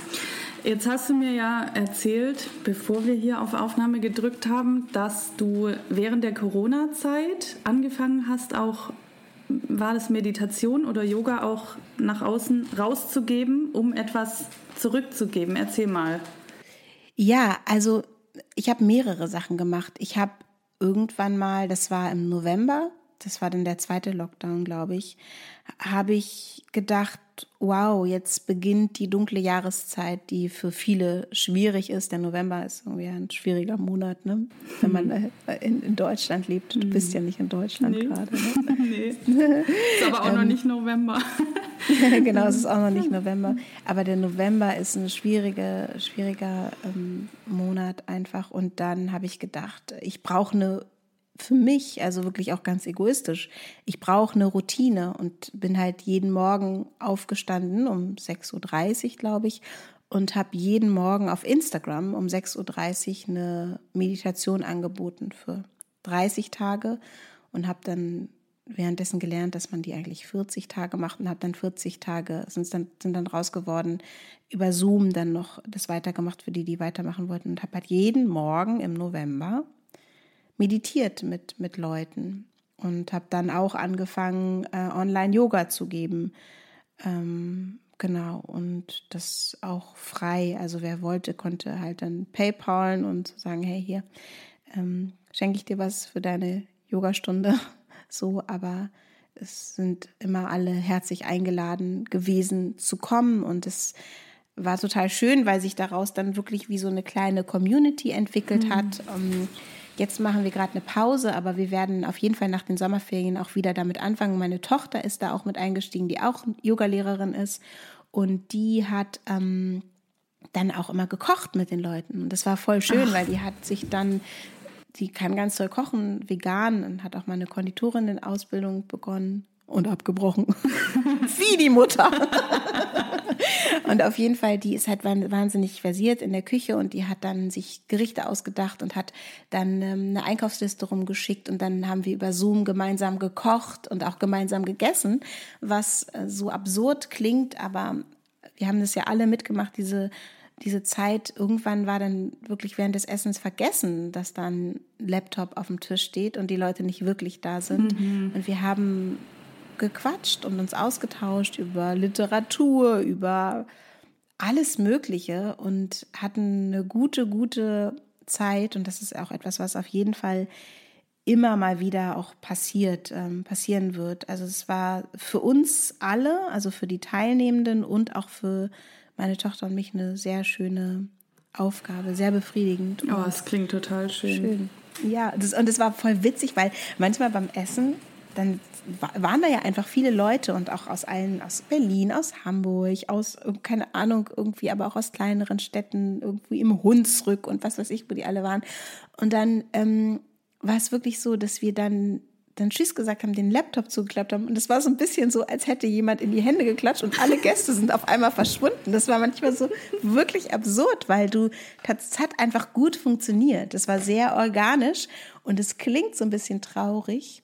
Jetzt hast du mir ja erzählt, bevor wir hier auf Aufnahme gedrückt haben, dass du während der Corona-Zeit angefangen hast, auch war das Meditation oder Yoga auch nach außen rauszugeben, um etwas zurückzugeben? Erzähl mal. Ja, also ich habe mehrere Sachen gemacht. Ich habe irgendwann mal, das war im November, das war dann der zweite Lockdown, glaube ich, habe ich gedacht, wow, jetzt beginnt die dunkle Jahreszeit, die für viele schwierig ist. Der November ist irgendwie ein schwieriger Monat, ne? wenn man hm. in, in, Deutschland lebt. Du bist ja nicht in Deutschland nee. gerade. Ne? nee. Ist aber auch noch ähm. nicht November. genau, es ist auch noch nicht November. Aber der November ist ein schwieriger, schwieriger ähm, Monat einfach. Und dann habe ich gedacht, ich brauche eine für mich, also wirklich auch ganz egoistisch, ich brauche eine Routine und bin halt jeden Morgen aufgestanden um 6.30 Uhr, glaube ich, und habe jeden Morgen auf Instagram um 6.30 Uhr eine Meditation angeboten für 30 Tage und habe dann währenddessen gelernt, dass man die eigentlich 40 Tage macht und habe dann 40 Tage, sind dann, sind dann raus geworden, über Zoom dann noch das weitergemacht für die, die weitermachen wollten und habe halt jeden Morgen im November meditiert mit, mit Leuten und habe dann auch angefangen, äh, Online-Yoga zu geben. Ähm, genau, und das auch frei. Also wer wollte, konnte halt dann PayPalen und sagen, hey, hier ähm, schenke ich dir was für deine Yogastunde. So, aber es sind immer alle herzlich eingeladen gewesen zu kommen und es war total schön, weil sich daraus dann wirklich wie so eine kleine Community entwickelt mhm. hat. Ähm, Jetzt machen wir gerade eine Pause, aber wir werden auf jeden Fall nach den Sommerferien auch wieder damit anfangen. Meine Tochter ist da auch mit eingestiegen, die auch Yogalehrerin ist. Und die hat ähm, dann auch immer gekocht mit den Leuten. Und das war voll schön, Ach. weil die hat sich dann, die kann ganz toll kochen, vegan und hat auch mal eine Konditorin in Ausbildung begonnen und abgebrochen. Wie die Mutter. und auf jeden Fall, die ist halt wahnsinnig versiert in der Küche und die hat dann sich Gerichte ausgedacht und hat dann ähm, eine Einkaufsliste rumgeschickt und dann haben wir über Zoom gemeinsam gekocht und auch gemeinsam gegessen, was äh, so absurd klingt, aber wir haben das ja alle mitgemacht, diese diese Zeit, irgendwann war dann wirklich während des Essens vergessen, dass dann Laptop auf dem Tisch steht und die Leute nicht wirklich da sind. Mhm. Und wir haben gequatscht und uns ausgetauscht über Literatur, über alles Mögliche und hatten eine gute, gute Zeit. Und das ist auch etwas, was auf jeden Fall immer mal wieder auch passiert, ähm, passieren wird. Also es war für uns alle, also für die Teilnehmenden und auch für meine Tochter und mich eine sehr schöne Aufgabe, sehr befriedigend. Oh, es klingt total schön. schön. Ja, das, und es war voll witzig, weil manchmal beim Essen dann waren da ja einfach viele Leute und auch aus allen, aus Berlin, aus Hamburg, aus, keine Ahnung, irgendwie, aber auch aus kleineren Städten, irgendwie im Hunsrück und was weiß ich, wo die alle waren. Und dann ähm, war es wirklich so, dass wir dann dann Tschüss gesagt haben, den Laptop zugeklappt haben. Und es war so ein bisschen so, als hätte jemand in die Hände geklatscht und alle Gäste sind auf einmal verschwunden. Das war manchmal so wirklich absurd, weil du, das hat einfach gut funktioniert. Das war sehr organisch und es klingt so ein bisschen traurig.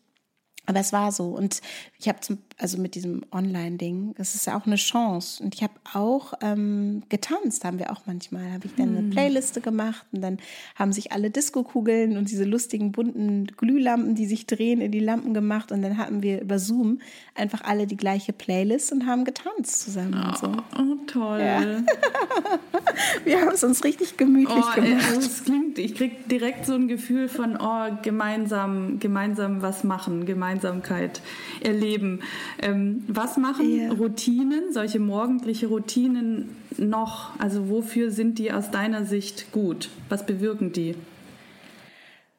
Aber es war so. Und ich habe zum, also mit diesem Online-Ding, das ist ja auch eine Chance. Und ich habe auch ähm, getanzt, haben wir auch manchmal. Habe ich dann eine hm. Playliste gemacht und dann haben sich alle Disco-Kugeln und diese lustigen bunten Glühlampen, die sich drehen, in die Lampen gemacht. Und dann hatten wir über Zoom einfach alle die gleiche Playlist und haben getanzt zusammen oh, und so. Oh, toll. Ja. wir haben es uns richtig gemütlich oh, gemacht. Also es klingt, ich kriege direkt so ein Gefühl von, oh, gemeinsam, gemeinsam was machen, Gemeinsamkeit erleben. Ähm, was machen yeah. Routinen, solche morgendliche Routinen noch? Also wofür sind die aus deiner Sicht gut? Was bewirken die?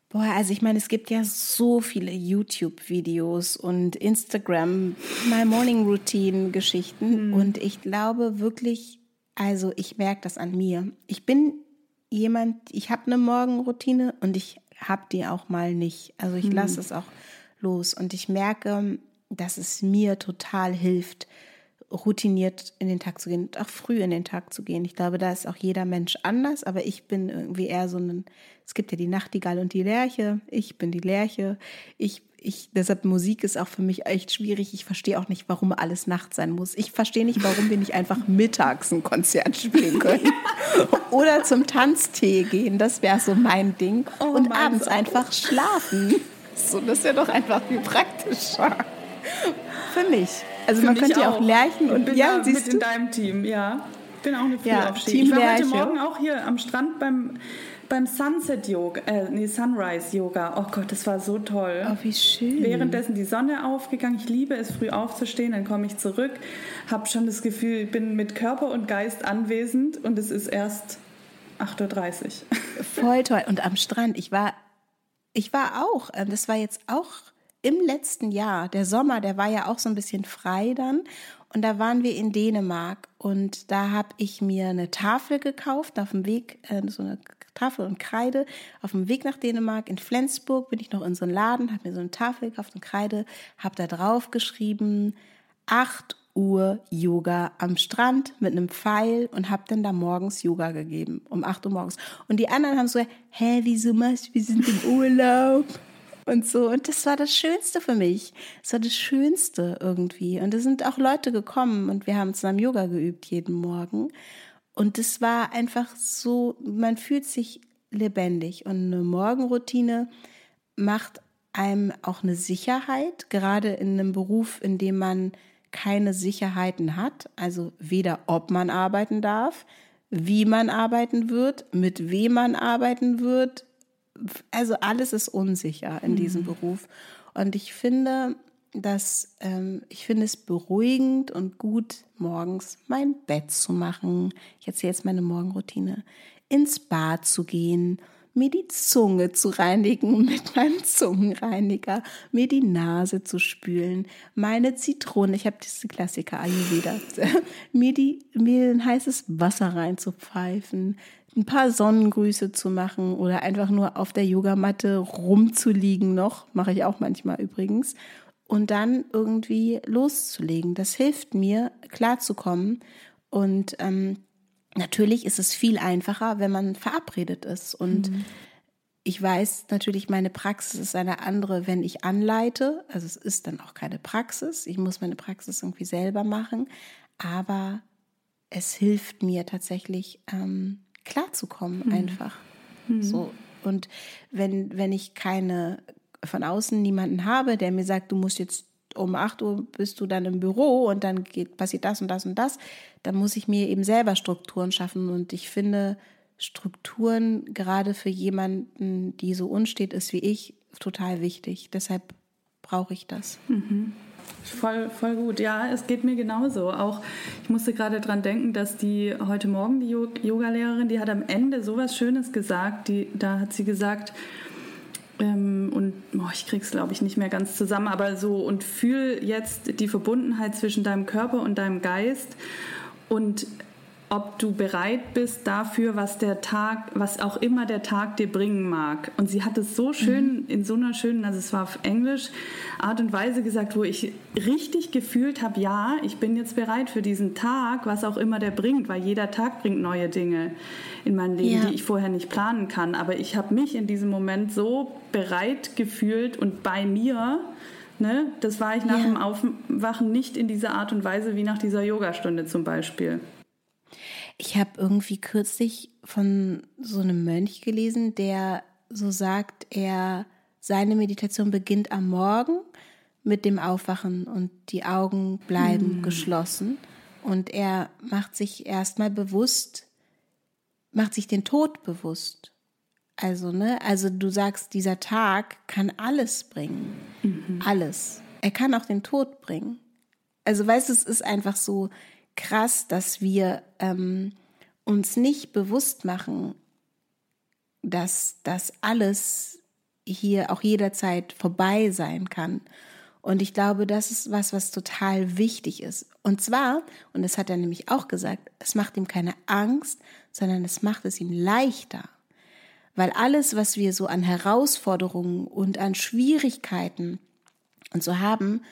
Boah, also ich meine, es gibt ja so viele YouTube-Videos und Instagram, My Morning Routine-Geschichten. Hm. Und ich glaube wirklich, also ich merke das an mir. Ich bin jemand, ich habe eine Morgenroutine und ich habe die auch mal nicht. Also ich lasse es auch los. Und ich merke, dass es mir total hilft, routiniert in den Tag zu gehen und auch früh in den Tag zu gehen. Ich glaube, da ist auch jeder Mensch anders, aber ich bin irgendwie eher so ein, es gibt ja die Nachtigall und die Lerche, ich bin die Lerche, ich, ich, deshalb Musik ist auch für mich echt schwierig. Ich verstehe auch nicht, warum alles Nacht sein muss. Ich verstehe nicht, warum wir nicht einfach mittags ein Konzert spielen können. Oder zum Tanztee gehen, das wäre so mein Ding. Oh, und abends auch. einfach schlafen. So, das wäre doch einfach viel praktischer. Für mich. Also Für man könnte ja auch Lerchen und bin ja, siehst mit du? in deinem Team, ja. Ich bin auch eine Frühaufsteher. Ja, ich war heute Morgen auch hier am Strand beim beim Sunset Yoga, äh, nee, Sunrise Yoga. Oh Gott, das war so toll. Oh, wie schön. Währenddessen die Sonne aufgegangen. Ich liebe es, früh aufzustehen. Dann komme ich zurück, habe schon das Gefühl, ich bin mit Körper und Geist anwesend und es ist erst 8.30 Uhr. Voll toll. Und am Strand, ich war, ich war auch, ähm, das war jetzt auch im letzten Jahr, der Sommer, der war ja auch so ein bisschen frei dann. Und da waren wir in Dänemark und da habe ich mir eine Tafel gekauft auf dem Weg, äh, so eine Tafel und Kreide. Auf dem Weg nach Dänemark in Flensburg bin ich noch in so einen Laden, habe mir so eine Tafel gekauft und Kreide, habe da drauf geschrieben, 8 Uhr Yoga am Strand mit einem Pfeil und habe dann da morgens Yoga gegeben, um 8 Uhr morgens. Und die anderen haben so, hä, wieso machst du, wir sind im Urlaub und so. Und das war das Schönste für mich. Das war das Schönste irgendwie. Und es sind auch Leute gekommen und wir haben zusammen Yoga geübt jeden Morgen. Und es war einfach so, man fühlt sich lebendig. Und eine Morgenroutine macht einem auch eine Sicherheit, gerade in einem Beruf, in dem man keine Sicherheiten hat. Also weder ob man arbeiten darf, wie man arbeiten wird, mit wem man arbeiten wird. Also alles ist unsicher in diesem mhm. Beruf. Und ich finde, dass ähm, ich finde es beruhigend und gut, morgens mein Bett zu machen. Ich erzähle jetzt meine Morgenroutine. Ins Bad zu gehen, mir die Zunge zu reinigen mit meinem Zungenreiniger, mir die Nase zu spülen, meine Zitrone, ich habe diese Klassiker Ayurveda, mir, die, mir ein heißes Wasser reinzupfeifen, ein paar Sonnengrüße zu machen oder einfach nur auf der Yogamatte rumzuliegen noch, mache ich auch manchmal übrigens, und dann irgendwie loszulegen. Das hilft mir, klarzukommen. Und ähm, natürlich ist es viel einfacher, wenn man verabredet ist. Und mhm. ich weiß natürlich, meine Praxis ist eine andere, wenn ich anleite. Also es ist dann auch keine Praxis. Ich muss meine Praxis irgendwie selber machen. Aber es hilft mir tatsächlich, ähm, klarzukommen, mhm. einfach. Mhm. So. Und wenn, wenn ich keine von außen niemanden habe, der mir sagt, du musst jetzt um 8 Uhr bist du dann im Büro und dann geht, passiert das und das und das, dann muss ich mir eben selber Strukturen schaffen. Und ich finde Strukturen gerade für jemanden, die so unstet ist wie ich, total wichtig. Deshalb brauche ich das. Mhm. Voll, voll gut. Ja, es geht mir genauso. Auch ich musste gerade dran denken, dass die heute Morgen die Yogalehrerin, die hat am Ende sowas Schönes gesagt. Die, da hat sie gesagt, ähm, und oh, ich krieg's glaube ich nicht mehr ganz zusammen, aber so und fühl jetzt die Verbundenheit zwischen deinem Körper und deinem Geist und ob du bereit bist dafür, was der Tag, was auch immer der Tag dir bringen mag. Und sie hat es so schön, mhm. in so einer schönen, also es war auf Englisch, Art und Weise gesagt, wo ich richtig gefühlt habe, ja, ich bin jetzt bereit für diesen Tag, was auch immer der bringt, weil jeder Tag bringt neue Dinge in mein Leben, ja. die ich vorher nicht planen kann. Aber ich habe mich in diesem Moment so bereit gefühlt und bei mir, Ne? Das war ich nach ja. dem Aufwachen nicht in dieser Art und Weise wie nach dieser Yogastunde zum Beispiel. Ich habe irgendwie kürzlich von so einem Mönch gelesen, der so sagt, er seine Meditation beginnt am Morgen mit dem Aufwachen und die Augen bleiben hm. geschlossen und er macht sich erstmal bewusst, macht sich den Tod bewusst. Also, ne, also du sagst, dieser Tag kann alles bringen. Mhm. Alles. Er kann auch den Tod bringen. Also, weißt du, es ist einfach so, krass, dass wir ähm, uns nicht bewusst machen, dass das alles hier auch jederzeit vorbei sein kann. Und ich glaube, das ist was, was total wichtig ist. Und zwar, und das hat er nämlich auch gesagt, es macht ihm keine Angst, sondern es macht es ihm leichter. Weil alles, was wir so an Herausforderungen und an Schwierigkeiten und so haben,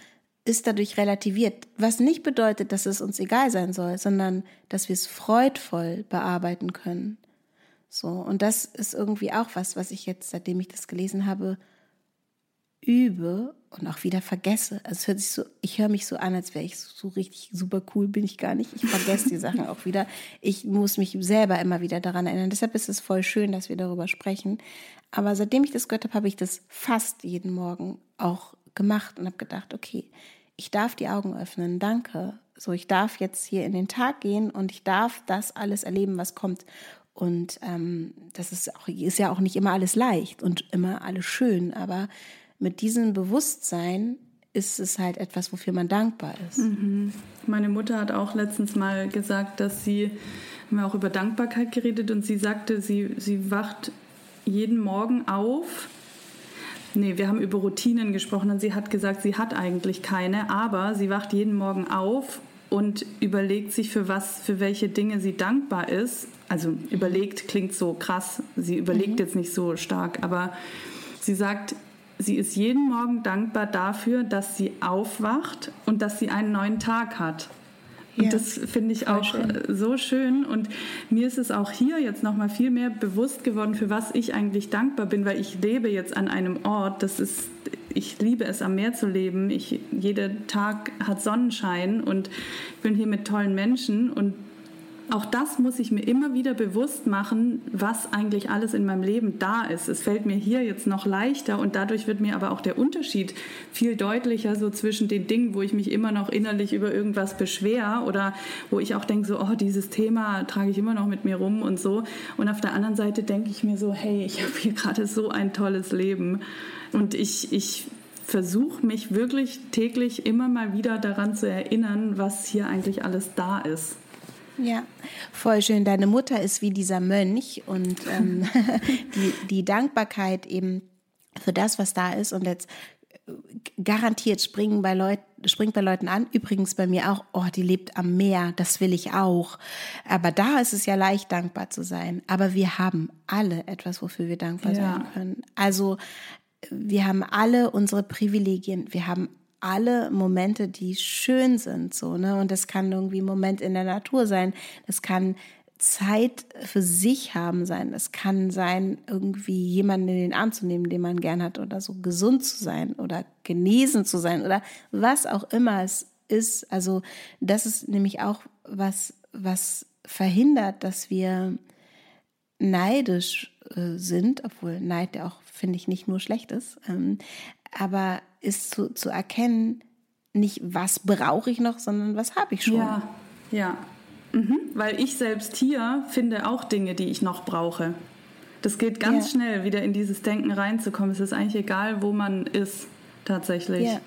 ist dadurch relativiert, was nicht bedeutet, dass es uns egal sein soll, sondern dass wir es freudvoll bearbeiten können. So, und das ist irgendwie auch was, was ich jetzt, seitdem ich das gelesen habe, übe und auch wieder vergesse. Also es hört sich so, ich höre mich so an, als wäre ich so, richtig super cool, bin ich gar nicht. Ich vergesse die Sachen auch wieder. Ich muss mich selber immer wieder daran erinnern. Deshalb ist es voll schön, dass wir darüber sprechen. Aber seitdem ich das gehört habe, habe ich das fast jeden Morgen auch gemacht und habe gedacht, okay, ich darf die Augen öffnen, danke. So, ich darf jetzt hier in den Tag gehen und ich darf das alles erleben, was kommt. Und ähm, das ist, auch, ist ja auch nicht immer alles leicht und immer alles schön, aber mit diesem Bewusstsein ist es halt etwas, wofür man dankbar ist. Mhm. Meine Mutter hat auch letztens mal gesagt, dass sie, haben wir auch über Dankbarkeit geredet und sie sagte, sie, sie wacht jeden Morgen auf. Nee, wir haben über Routinen gesprochen und sie hat gesagt, sie hat eigentlich keine, aber sie wacht jeden Morgen auf und überlegt sich, für was, für welche Dinge sie dankbar ist. Also überlegt klingt so krass, sie überlegt mhm. jetzt nicht so stark, aber sie sagt, sie ist jeden Morgen dankbar dafür, dass sie aufwacht und dass sie einen neuen Tag hat. Und ja, das finde ich auch schön. so schön. Und mir ist es auch hier jetzt nochmal viel mehr bewusst geworden, für was ich eigentlich dankbar bin, weil ich lebe jetzt an einem Ort, das ist, ich liebe es, am Meer zu leben. Ich, jeder Tag hat Sonnenschein und ich bin hier mit tollen Menschen und auch das muss ich mir immer wieder bewusst machen, was eigentlich alles in meinem Leben da ist. Es fällt mir hier jetzt noch leichter und dadurch wird mir aber auch der Unterschied viel deutlicher so zwischen den Dingen, wo ich mich immer noch innerlich über irgendwas beschwer oder wo ich auch denke so, oh, dieses Thema trage ich immer noch mit mir rum und so. Und auf der anderen Seite denke ich mir so, hey, ich habe hier gerade so ein tolles Leben und ich, ich versuche mich wirklich täglich immer mal wieder daran zu erinnern, was hier eigentlich alles da ist. Ja, voll schön. Deine Mutter ist wie dieser Mönch und ähm, die, die Dankbarkeit eben für das, was da ist und jetzt äh, garantiert springen bei Leuten, springt bei Leuten an. Übrigens bei mir auch, oh, die lebt am Meer, das will ich auch. Aber da ist es ja leicht, dankbar zu sein. Aber wir haben alle etwas, wofür wir dankbar ja. sein können. Also wir haben alle unsere Privilegien, wir haben alle Momente, die schön sind, so, ne? Und das kann irgendwie ein Moment in der Natur sein. Das kann Zeit für sich haben sein. Es kann sein, irgendwie jemanden in den Arm zu nehmen, den man gern hat oder so gesund zu sein oder genesen zu sein oder was auch immer es ist. Also das ist nämlich auch was, was verhindert, dass wir neidisch äh, sind, obwohl Neid ja auch, finde ich, nicht nur schlecht ist. Ähm, aber ist zu, zu erkennen, nicht was brauche ich noch, sondern was habe ich schon. Ja, ja. Mhm. Weil ich selbst hier finde auch Dinge, die ich noch brauche. Das geht ganz ja. schnell, wieder in dieses Denken reinzukommen. Es ist eigentlich egal, wo man ist, tatsächlich. Ja.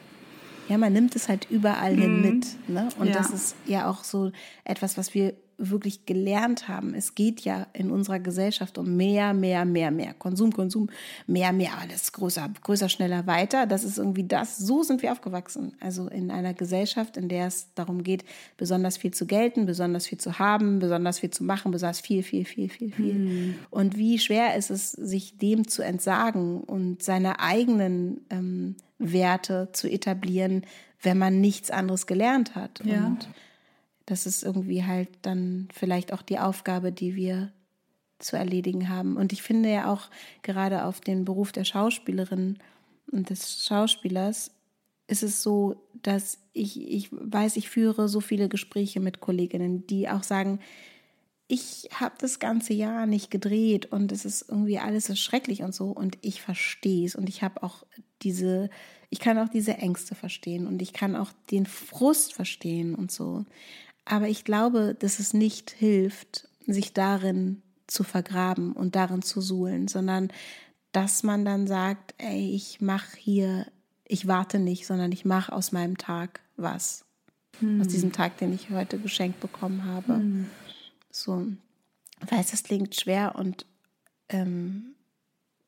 Ja, man nimmt es halt überall mhm. hin mit. Ne? Und ja. das ist ja auch so etwas, was wir wirklich gelernt haben. Es geht ja in unserer Gesellschaft um mehr, mehr, mehr, mehr. Konsum, Konsum, mehr, mehr, alles größer, größer, schneller, weiter. Das ist irgendwie das. So sind wir aufgewachsen. Also in einer Gesellschaft, in der es darum geht, besonders viel zu gelten, besonders viel zu haben, besonders viel zu machen, besonders viel, viel, viel, viel, viel. Hm. Und wie schwer ist es, sich dem zu entsagen und seine eigenen ähm, Werte zu etablieren, wenn man nichts anderes gelernt hat. Ja. Und das ist irgendwie halt dann vielleicht auch die Aufgabe, die wir zu erledigen haben. Und ich finde ja auch gerade auf den Beruf der Schauspielerin und des Schauspielers ist es so, dass ich, ich weiß, ich führe so viele Gespräche mit Kolleginnen, die auch sagen, ich habe das ganze Jahr nicht gedreht und es ist irgendwie alles so schrecklich und so und ich verstehe es und ich habe auch diese, ich kann auch diese Ängste verstehen und ich kann auch den Frust verstehen und so. Aber ich glaube, dass es nicht hilft, sich darin zu vergraben und darin zu suhlen, sondern dass man dann sagt, ey, ich mache hier, ich warte nicht, sondern ich mache aus meinem Tag was. Hm. Aus diesem Tag, den ich heute geschenkt bekommen habe. Hm. So, weiß, das klingt schwer und ähm,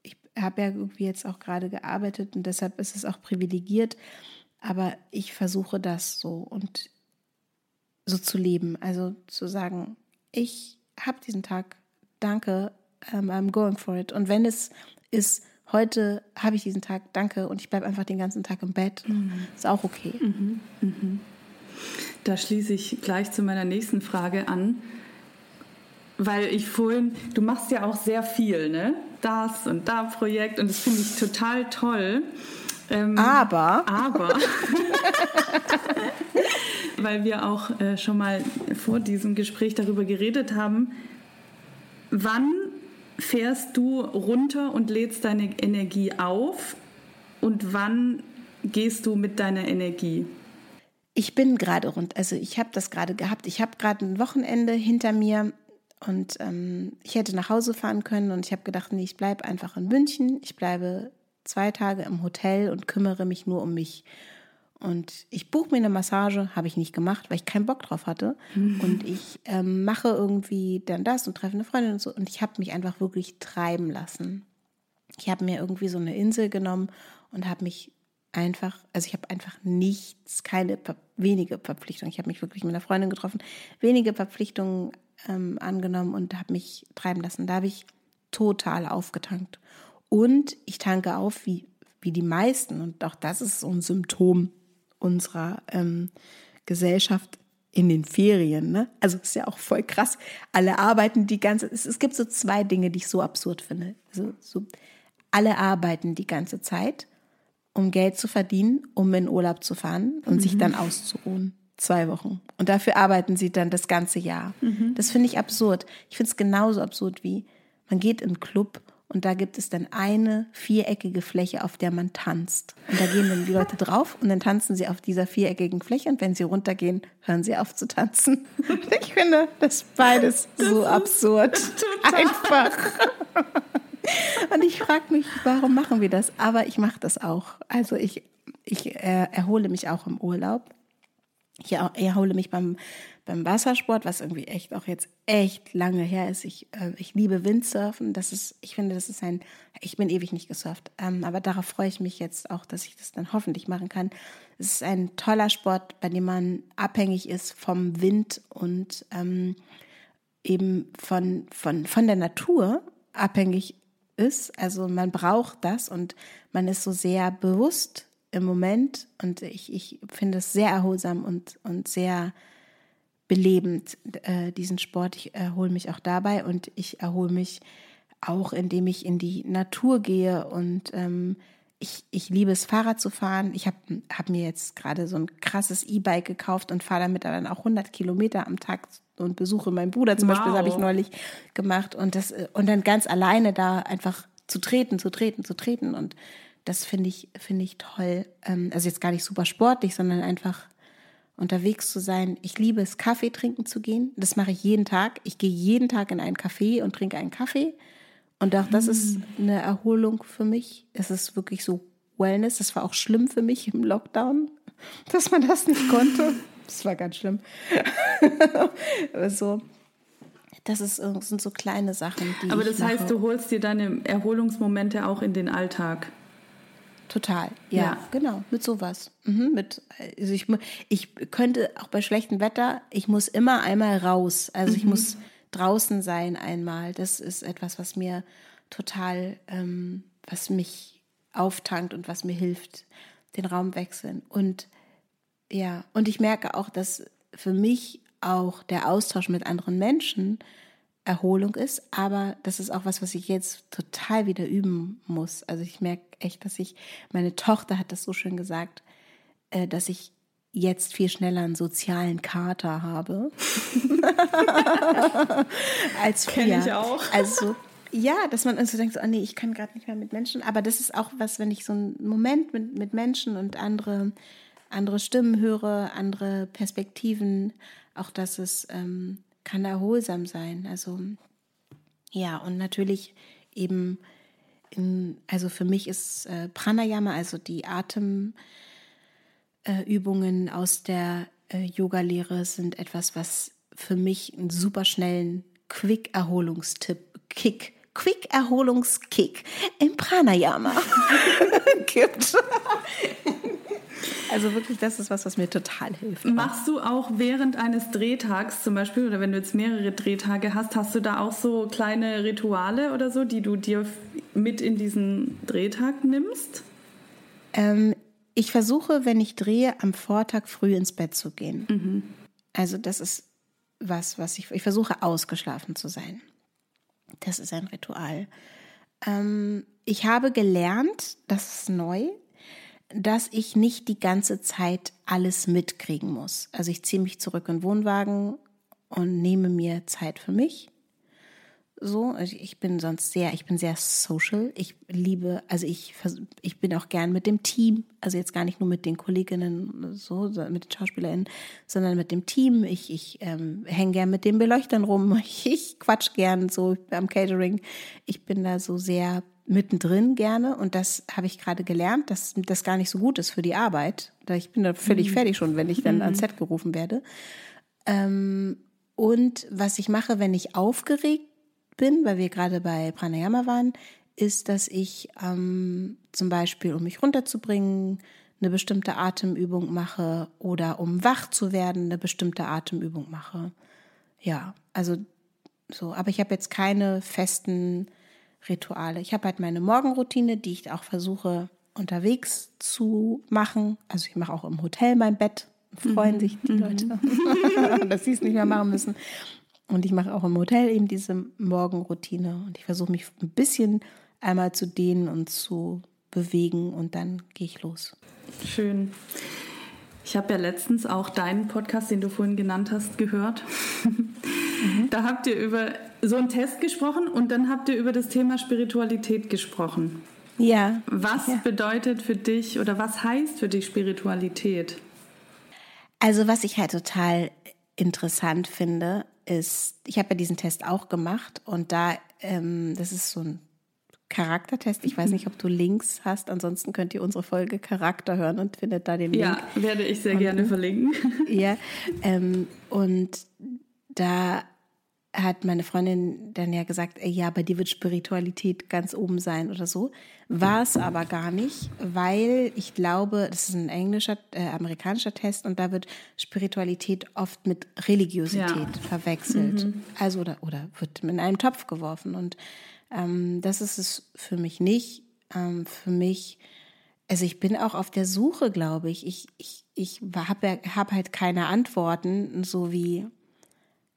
ich habe ja irgendwie jetzt auch gerade gearbeitet und deshalb ist es auch privilegiert, aber ich versuche das so und so zu leben. Also zu sagen, ich habe diesen Tag, danke, um, ähm, I'm going for it. Und wenn es ist, heute habe ich diesen Tag, danke, und ich bleibe einfach den ganzen Tag im Bett, mhm. ist auch okay. Mhm. Mhm. Da schließe ich gleich zu meiner nächsten Frage an. Weil ich vorhin, du machst ja auch sehr viel, ne? Das und da Projekt und das finde ich total toll. Ähm, aber. Aber. weil wir auch äh, schon mal vor diesem Gespräch darüber geredet haben, wann fährst du runter und lädst deine Energie auf und wann gehst du mit deiner Energie? ich bin gerade rund, also ich habe das gerade gehabt. Ich habe gerade ein Wochenende hinter mir und ähm, ich hätte nach Hause fahren können und ich habe gedacht, nee, ich bleibe einfach in München. Ich bleibe zwei Tage im Hotel und kümmere mich nur um mich. Und ich buche mir eine Massage, habe ich nicht gemacht, weil ich keinen Bock drauf hatte. Mhm. Und ich ähm, mache irgendwie dann das und treffe eine Freundin und so. Und ich habe mich einfach wirklich treiben lassen. Ich habe mir irgendwie so eine Insel genommen und habe mich einfach, also ich habe einfach nichts, keine wenige Verpflichtungen. Ich habe mich wirklich mit einer Freundin getroffen, wenige Verpflichtungen ähm, angenommen und habe mich treiben lassen. Da habe ich total aufgetankt. Und ich tanke auf wie, wie die meisten. Und auch das ist so ein Symptom unserer ähm, Gesellschaft in den Ferien. Ne? Also ist ja auch voll krass. Alle arbeiten die ganze es, es gibt so zwei Dinge, die ich so absurd finde. Also, so, alle arbeiten die ganze Zeit, um Geld zu verdienen, um in Urlaub zu fahren und mhm. sich dann auszuruhen. Zwei Wochen. Und dafür arbeiten sie dann das ganze Jahr. Mhm. Das finde ich absurd. Ich finde es genauso absurd wie, man geht in einen Club und da gibt es dann eine viereckige Fläche, auf der man tanzt. Und da gehen dann die Leute drauf und dann tanzen sie auf dieser viereckigen Fläche und wenn sie runtergehen, hören sie auf zu tanzen. Ich finde das beides das so absurd. Einfach. Und ich frage mich, warum machen wir das? Aber ich mache das auch. Also ich, ich äh, erhole mich auch im Urlaub. Ich erhole mich beim, beim Wassersport, was irgendwie echt auch jetzt echt lange her ist. Ich, äh, ich liebe Windsurfen. Das ist, ich finde, das ist ein, ich bin ewig nicht gesurft. Ähm, aber darauf freue ich mich jetzt auch, dass ich das dann hoffentlich machen kann. Es ist ein toller Sport, bei dem man abhängig ist vom Wind und ähm, eben von, von, von der Natur abhängig ist. Also man braucht das und man ist so sehr bewusst im Moment und ich, ich finde es sehr erholsam und, und sehr belebend, äh, diesen Sport. Ich erhole mich auch dabei und ich erhole mich auch, indem ich in die Natur gehe und ähm, ich, ich liebe es, Fahrrad zu fahren. Ich habe hab mir jetzt gerade so ein krasses E-Bike gekauft und fahre damit dann auch 100 Kilometer am Tag und besuche meinen Bruder zum wow. Beispiel, habe ich neulich gemacht. Und, das, und dann ganz alleine da einfach zu treten, zu treten, zu treten. Und das finde ich, finde ich toll. Ähm, also jetzt gar nicht super sportlich, sondern einfach unterwegs zu sein. Ich liebe es, Kaffee trinken zu gehen. Das mache ich jeden Tag. Ich gehe jeden Tag in einen Café und trinke einen Kaffee. Und auch das ist mm. eine Erholung für mich. Es ist wirklich so Wellness. Das war auch schlimm für mich im Lockdown, dass man das nicht konnte. Das war ganz schlimm. so, das ist, sind so kleine Sachen, die. Aber das heißt, du holst dir deine Erholungsmomente auch in den Alltag. Total, ja, ja, genau, mit sowas. Mhm, mit, also ich, ich könnte auch bei schlechtem Wetter, ich muss immer einmal raus. Also mhm. ich muss draußen sein einmal. Das ist etwas, was mir total, ähm, was mich auftankt und was mir hilft, den Raum wechseln. Und ja, und ich merke auch, dass für mich auch der Austausch mit anderen Menschen Erholung ist, aber das ist auch was, was ich jetzt total wieder üben muss. Also ich merke echt, dass ich, meine Tochter hat das so schön gesagt, äh, dass ich jetzt viel schneller einen sozialen Kater habe. als früher. Kenn ich auch. Also ja, dass man so denkt, so, oh nee, ich kann gerade nicht mehr mit Menschen. Aber das ist auch was, wenn ich so einen Moment mit, mit Menschen und andere, andere Stimmen höre, andere Perspektiven, auch dass es ähm, kann erholsam sein. Also ja, und natürlich eben, in, also für mich ist äh, Pranayama, also die Atemübungen äh, aus der äh, Yoga-Lehre sind etwas, was für mich einen super schnellen Quick-Erholungstipp, Kick, Quick-Erholungskick im Pranayama gibt. Also wirklich, das ist was, was mir total hilft. Machst du auch während eines Drehtags zum Beispiel oder wenn du jetzt mehrere Drehtage hast, hast du da auch so kleine Rituale oder so, die du dir mit in diesen Drehtag nimmst? Ähm, ich versuche, wenn ich drehe, am Vortag früh ins Bett zu gehen. Mhm. Also das ist was, was ich, ich versuche ausgeschlafen zu sein. Das ist ein Ritual. Ähm, ich habe gelernt, das ist neu, dass ich nicht die ganze Zeit alles mitkriegen muss. Also ich ziehe mich zurück in den Wohnwagen und nehme mir Zeit für mich. so. Ich bin sonst sehr, ich bin sehr social. Ich liebe, also ich, ich bin auch gern mit dem Team. Also jetzt gar nicht nur mit den Kolleginnen so, mit den SchauspielerInnen, sondern mit dem Team. Ich, ich ähm, hänge gern mit den Beleuchtern rum. Ich, ich quatsch gern so am Catering. Ich bin da so sehr mittendrin gerne und das habe ich gerade gelernt, dass das gar nicht so gut ist für die Arbeit. Ich bin da völlig mhm. fertig schon, wenn ich dann mhm. ans Set gerufen werde. Ähm, und was ich mache, wenn ich aufgeregt bin, weil wir gerade bei Pranayama waren, ist, dass ich ähm, zum Beispiel, um mich runterzubringen, eine bestimmte Atemübung mache oder um wach zu werden, eine bestimmte Atemübung mache. Ja, also so. Aber ich habe jetzt keine festen Rituale. Ich habe halt meine Morgenroutine, die ich auch versuche unterwegs zu machen. Also ich mache auch im Hotel mein Bett freuen sich die mhm. Leute, dass sie es nicht mehr machen müssen. Und ich mache auch im Hotel eben diese Morgenroutine und ich versuche mich ein bisschen einmal zu dehnen und zu bewegen und dann gehe ich los. Schön. Ich habe ja letztens auch deinen Podcast, den du vorhin genannt hast, gehört. Mhm. Da habt ihr über so einen Test gesprochen und dann habt ihr über das Thema Spiritualität gesprochen. Ja. Was ja. bedeutet für dich oder was heißt für dich Spiritualität? Also was ich halt total interessant finde, ist, ich habe ja diesen Test auch gemacht und da, ähm, das ist so ein Charaktertest. Ich weiß nicht, ob du Links hast. Ansonsten könnt ihr unsere Folge Charakter hören und findet da den Link. Ja, werde ich sehr und, gerne verlinken. Ja, ähm, und da hat meine Freundin dann ja gesagt, ey, ja, bei dir wird Spiritualität ganz oben sein oder so. War es aber gar nicht, weil ich glaube, das ist ein englischer, äh, amerikanischer Test und da wird Spiritualität oft mit Religiosität ja. verwechselt. Mhm. Also oder, oder wird in einen Topf geworfen. Und ähm, das ist es für mich nicht. Ähm, für mich, also ich bin auch auf der Suche, glaube ich. Ich, ich, ich habe hab halt keine Antworten, so wie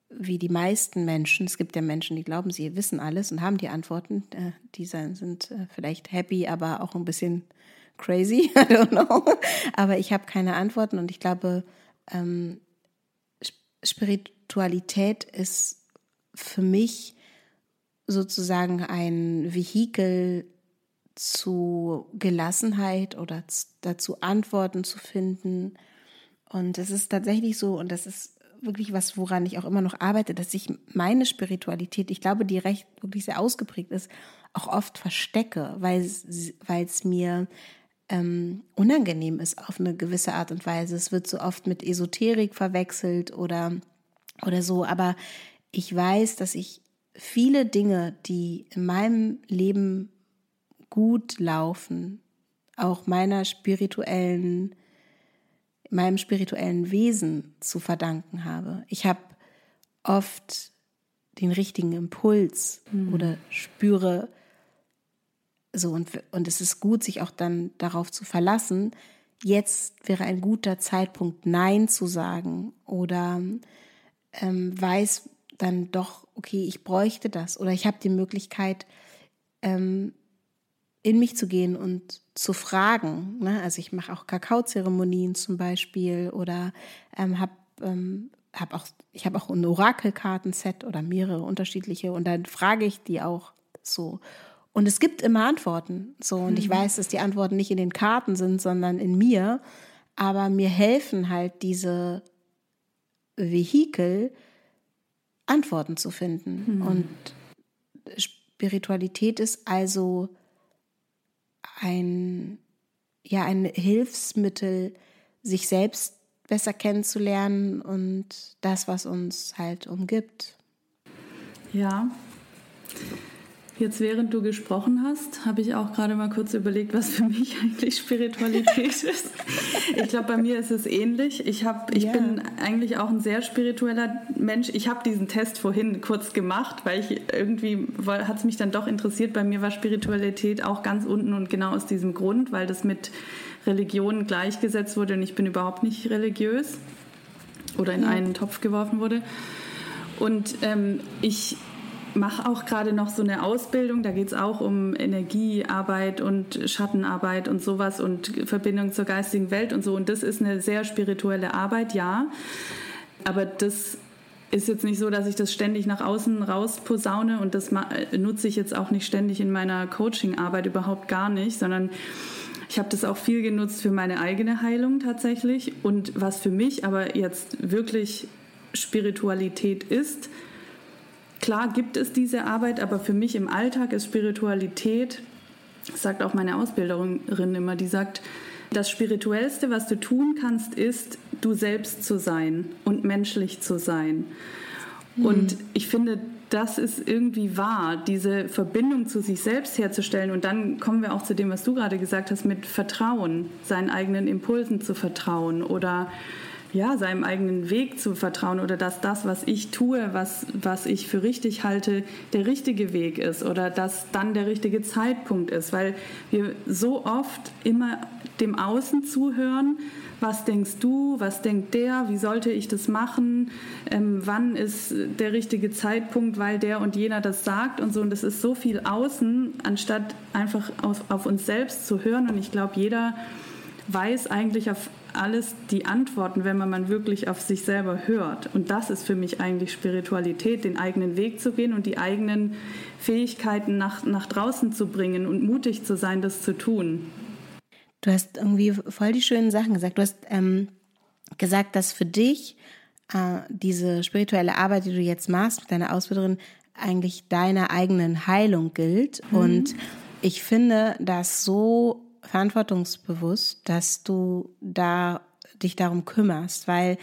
wie die meisten Menschen, es gibt ja Menschen, die glauben, sie wissen alles und haben die Antworten, äh, die sind äh, vielleicht happy, aber auch ein bisschen crazy, I don't know. Aber ich habe keine Antworten und ich glaube, ähm, Spiritualität ist für mich sozusagen ein Vehikel zu Gelassenheit oder dazu Antworten zu finden. Und es ist tatsächlich so, und das ist wirklich was, woran ich auch immer noch arbeite, dass ich meine Spiritualität, ich glaube, die recht wirklich sehr ausgeprägt ist, auch oft verstecke, weil es mir ähm, unangenehm ist auf eine gewisse Art und Weise. Es wird so oft mit Esoterik verwechselt oder, oder so, aber ich weiß, dass ich viele Dinge, die in meinem Leben gut laufen, auch meiner spirituellen meinem spirituellen Wesen zu verdanken habe. Ich habe oft den richtigen Impuls mhm. oder spüre so und, und es ist gut, sich auch dann darauf zu verlassen. Jetzt wäre ein guter Zeitpunkt, Nein zu sagen oder ähm, weiß dann doch, okay, ich bräuchte das oder ich habe die Möglichkeit, ähm, in mich zu gehen und zu fragen. Ne? Also ich mache auch Kakaozeremonien zum Beispiel oder ähm, habe ähm, hab auch, ich habe auch ein Orakelkartenset oder mehrere unterschiedliche und dann frage ich die auch so. Und es gibt immer Antworten. So, und mhm. ich weiß, dass die Antworten nicht in den Karten sind, sondern in mir. Aber mir helfen halt diese Vehikel, Antworten zu finden. Mhm. Und Spiritualität ist also ein, ja, ein Hilfsmittel, sich selbst besser kennenzulernen und das, was uns halt umgibt. Ja. Jetzt, während du gesprochen hast, habe ich auch gerade mal kurz überlegt, was für mich eigentlich Spiritualität ist. Ich glaube, bei mir ist es ähnlich. Ich, hab, ich ja. bin eigentlich auch ein sehr spiritueller Mensch. Ich habe diesen Test vorhin kurz gemacht, weil ich irgendwie, hat es mich dann doch interessiert. Bei mir war Spiritualität auch ganz unten und genau aus diesem Grund, weil das mit Religion gleichgesetzt wurde und ich bin überhaupt nicht religiös oder in einen Topf geworfen wurde. Und ähm, ich mache auch gerade noch so eine Ausbildung, da geht es auch um Energiearbeit und Schattenarbeit und sowas und Verbindung zur geistigen Welt und so. Und das ist eine sehr spirituelle Arbeit, ja. Aber das ist jetzt nicht so, dass ich das ständig nach außen raus posaune und das nutze ich jetzt auch nicht ständig in meiner Coaching-Arbeit überhaupt gar nicht, sondern ich habe das auch viel genutzt für meine eigene Heilung tatsächlich. Und was für mich aber jetzt wirklich Spiritualität ist, klar gibt es diese Arbeit, aber für mich im Alltag ist Spiritualität, sagt auch meine Ausbilderin immer, die sagt, das Spirituellste, was du tun kannst, ist, du selbst zu sein und menschlich zu sein. Mhm. Und ich finde, das ist irgendwie wahr, diese Verbindung zu sich selbst herzustellen. Und dann kommen wir auch zu dem, was du gerade gesagt hast, mit Vertrauen, seinen eigenen Impulsen zu vertrauen oder ja, seinem eigenen Weg zu vertrauen oder dass das, was ich tue, was, was ich für richtig halte, der richtige Weg ist oder dass dann der richtige Zeitpunkt ist, weil wir so oft immer dem Außen zuhören, was denkst du, was denkt der, wie sollte ich das machen, ähm, wann ist der richtige Zeitpunkt, weil der und jener das sagt und so. Und das ist so viel außen, anstatt einfach auf, auf uns selbst zu hören. Und ich glaube, jeder weiß eigentlich auf alles die Antworten, wenn man wirklich auf sich selber hört. Und das ist für mich eigentlich Spiritualität, den eigenen Weg zu gehen und die eigenen Fähigkeiten nach, nach draußen zu bringen und mutig zu sein, das zu tun. Du hast irgendwie voll die schönen Sachen gesagt. Du hast ähm, gesagt, dass für dich äh, diese spirituelle Arbeit, die du jetzt machst mit deiner Ausbilderin, eigentlich deiner eigenen Heilung gilt. Mhm. Und ich finde das so verantwortungsbewusst, dass du da dich darum kümmerst, weil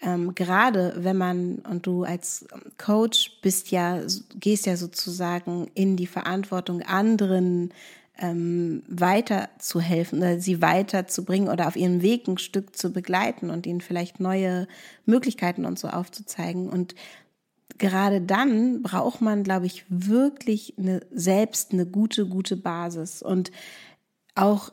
ähm, gerade wenn man und du als Coach bist ja, gehst ja sozusagen in die Verantwortung anderen ähm, weiterzuhelfen oder sie weiterzubringen oder auf ihrem Weg ein Stück zu begleiten und ihnen vielleicht neue Möglichkeiten und so aufzuzeigen. Und gerade dann braucht man, glaube ich, wirklich eine, selbst eine gute, gute Basis. Und auch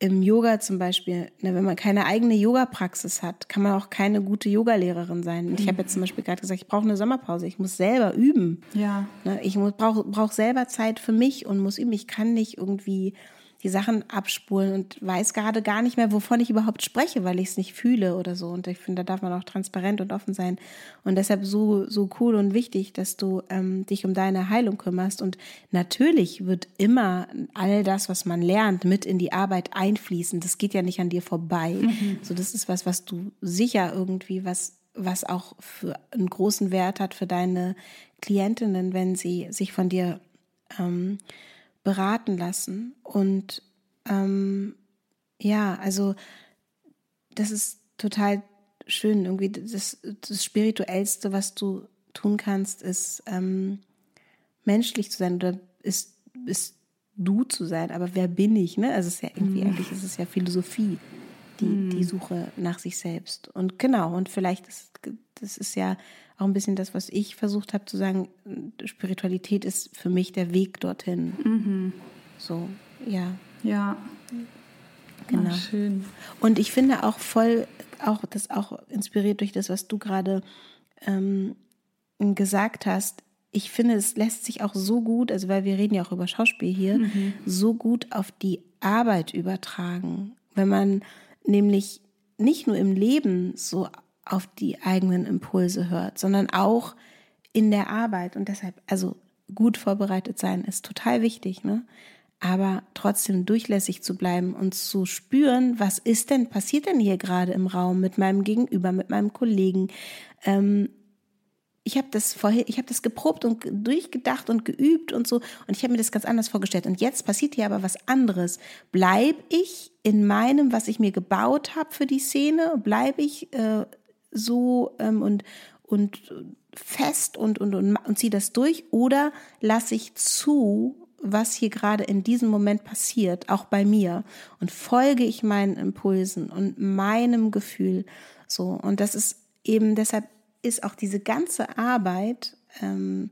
im Yoga zum Beispiel, ne, wenn man keine eigene Yoga-Praxis hat, kann man auch keine gute Yogalehrerin sein. Und ich habe jetzt zum Beispiel gerade gesagt, ich brauche eine Sommerpause, ich muss selber üben. Ja. Ne, ich brauche brauch selber Zeit für mich und muss üben. Ich kann nicht irgendwie die Sachen abspulen und weiß gerade gar nicht mehr, wovon ich überhaupt spreche, weil ich es nicht fühle oder so. Und ich finde, da darf man auch transparent und offen sein. Und deshalb so, so cool und wichtig, dass du ähm, dich um deine Heilung kümmerst. Und natürlich wird immer all das, was man lernt, mit in die Arbeit einfließen. Das geht ja nicht an dir vorbei. Mhm. So, das ist was, was du sicher irgendwie, was was auch für einen großen Wert hat für deine Klientinnen, wenn sie sich von dir ähm, beraten lassen. Und ähm, ja, also das ist total schön. Irgendwie das, das Spirituellste, was du tun kannst, ist ähm, menschlich zu sein oder ist, ist du zu sein. Aber wer bin ich? Ne? Also es ist ja irgendwie, mhm. eigentlich ist es ja Philosophie, die, mhm. die Suche nach sich selbst. Und genau, und vielleicht ist das ist ja auch ein bisschen das, was ich versucht habe zu sagen. Spiritualität ist für mich der Weg dorthin. Mhm. So, ja. Ja. Genau. Ach, schön. Und ich finde auch voll, auch das auch inspiriert durch das, was du gerade ähm, gesagt hast. Ich finde, es lässt sich auch so gut, also weil wir reden ja auch über Schauspiel hier, mhm. so gut auf die Arbeit übertragen. Wenn man nämlich nicht nur im Leben so auf die eigenen Impulse hört, sondern auch in der Arbeit. Und deshalb, also gut vorbereitet sein ist total wichtig, ne? Aber trotzdem durchlässig zu bleiben und zu spüren, was ist denn, passiert denn hier gerade im Raum mit meinem Gegenüber, mit meinem Kollegen? Ähm, ich habe das vorher, ich habe das geprobt und durchgedacht und geübt und so und ich habe mir das ganz anders vorgestellt. Und jetzt passiert hier aber was anderes. Bleib ich in meinem, was ich mir gebaut habe für die Szene? Bleib ich äh, so ähm, und, und fest und, und, und, und ziehe das durch oder lasse ich zu, was hier gerade in diesem Moment passiert, auch bei mir und folge ich meinen Impulsen und meinem Gefühl so. Und das ist eben deshalb ist auch diese ganze Arbeit, ähm,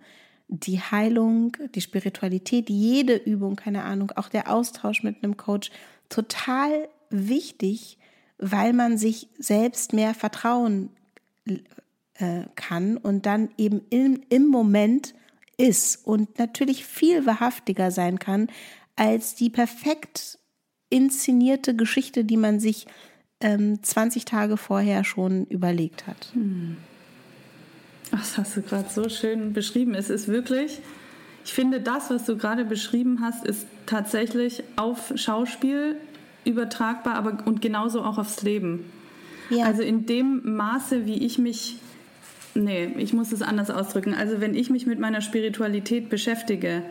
die Heilung, die Spiritualität, jede Übung, keine Ahnung, auch der Austausch mit einem Coach total wichtig, weil man sich selbst mehr vertrauen äh, kann und dann eben im, im Moment ist und natürlich viel wahrhaftiger sein kann als die perfekt inszenierte Geschichte, die man sich ähm, 20 Tage vorher schon überlegt hat. Hm. Das hast du gerade so schön beschrieben. Es ist wirklich, ich finde, das, was du gerade beschrieben hast, ist tatsächlich auf Schauspiel übertragbar, aber und genauso auch aufs Leben. Ja. Also in dem Maße, wie ich mich, nee, ich muss es anders ausdrücken. Also wenn ich mich mit meiner Spiritualität beschäftige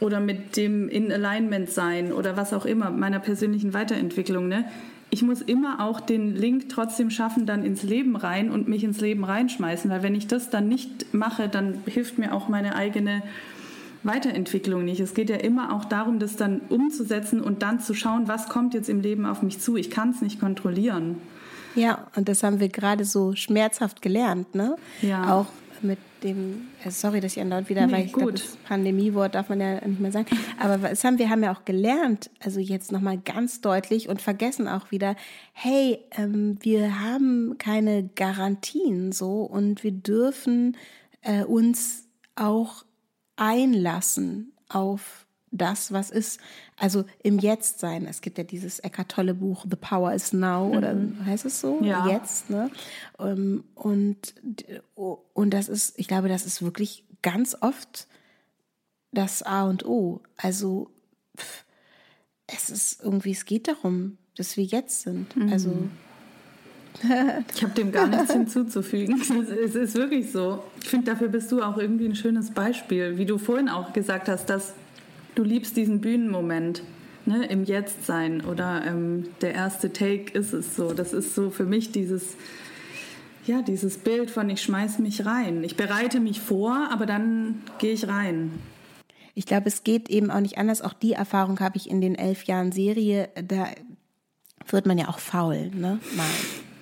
oder mit dem in Alignment sein oder was auch immer, meiner persönlichen Weiterentwicklung, ne, ich muss immer auch den Link trotzdem schaffen, dann ins Leben rein und mich ins Leben reinschmeißen, weil wenn ich das dann nicht mache, dann hilft mir auch meine eigene Weiterentwicklung nicht. Es geht ja immer auch darum, das dann umzusetzen und dann zu schauen, was kommt jetzt im Leben auf mich zu. Ich kann es nicht kontrollieren. Ja, und das haben wir gerade so schmerzhaft gelernt, ne? Ja. Auch mit dem, äh, sorry, dass ich andauernd wieder, nee, weil ich glaube, das Pandemiewort darf man ja nicht mehr sagen. Aber was haben wir haben ja auch gelernt, also jetzt nochmal ganz deutlich und vergessen auch wieder, hey, ähm, wir haben keine Garantien so und wir dürfen äh, uns auch einlassen auf das, was ist. Also im Jetzt sein. Es gibt ja dieses Eckart Tolle Buch The Power is Now mhm. oder heißt es so? Ja. Jetzt. Ne? Ähm, und, und das ist, ich glaube, das ist wirklich ganz oft das A und O. Also es ist irgendwie, es geht darum, dass wir jetzt sind. Mhm. Also ich habe dem gar nichts hinzuzufügen. Es ist wirklich so. Ich finde, dafür bist du auch irgendwie ein schönes Beispiel, wie du vorhin auch gesagt hast, dass du liebst diesen Bühnenmoment. Ne, im Jetzt-Sein oder ähm, der erste Take ist es so. Das ist so für mich dieses, ja, dieses Bild von ich schmeiß mich rein. Ich bereite mich vor, aber dann gehe ich rein. Ich glaube, es geht eben auch nicht anders. Auch die Erfahrung habe ich in den elf Jahren Serie. Da wird man ja auch faul, ne? Mal.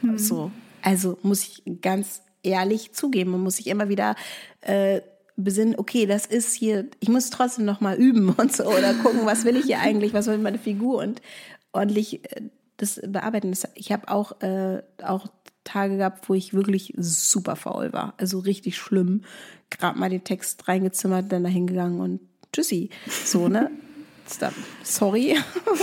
Hm. So. Also muss ich ganz ehrlich zugeben. Man muss sich immer wieder äh, besinnen, okay, das ist hier, ich muss trotzdem noch mal üben und so oder gucken, was will ich hier eigentlich, was will meine Figur und ordentlich äh, das bearbeiten. Ich habe auch, äh, auch Tage gehabt, wo ich wirklich super faul war, also richtig schlimm. Gerade mal den Text reingezimmert, dann dahin gegangen und tschüssi, so ne. Sorry.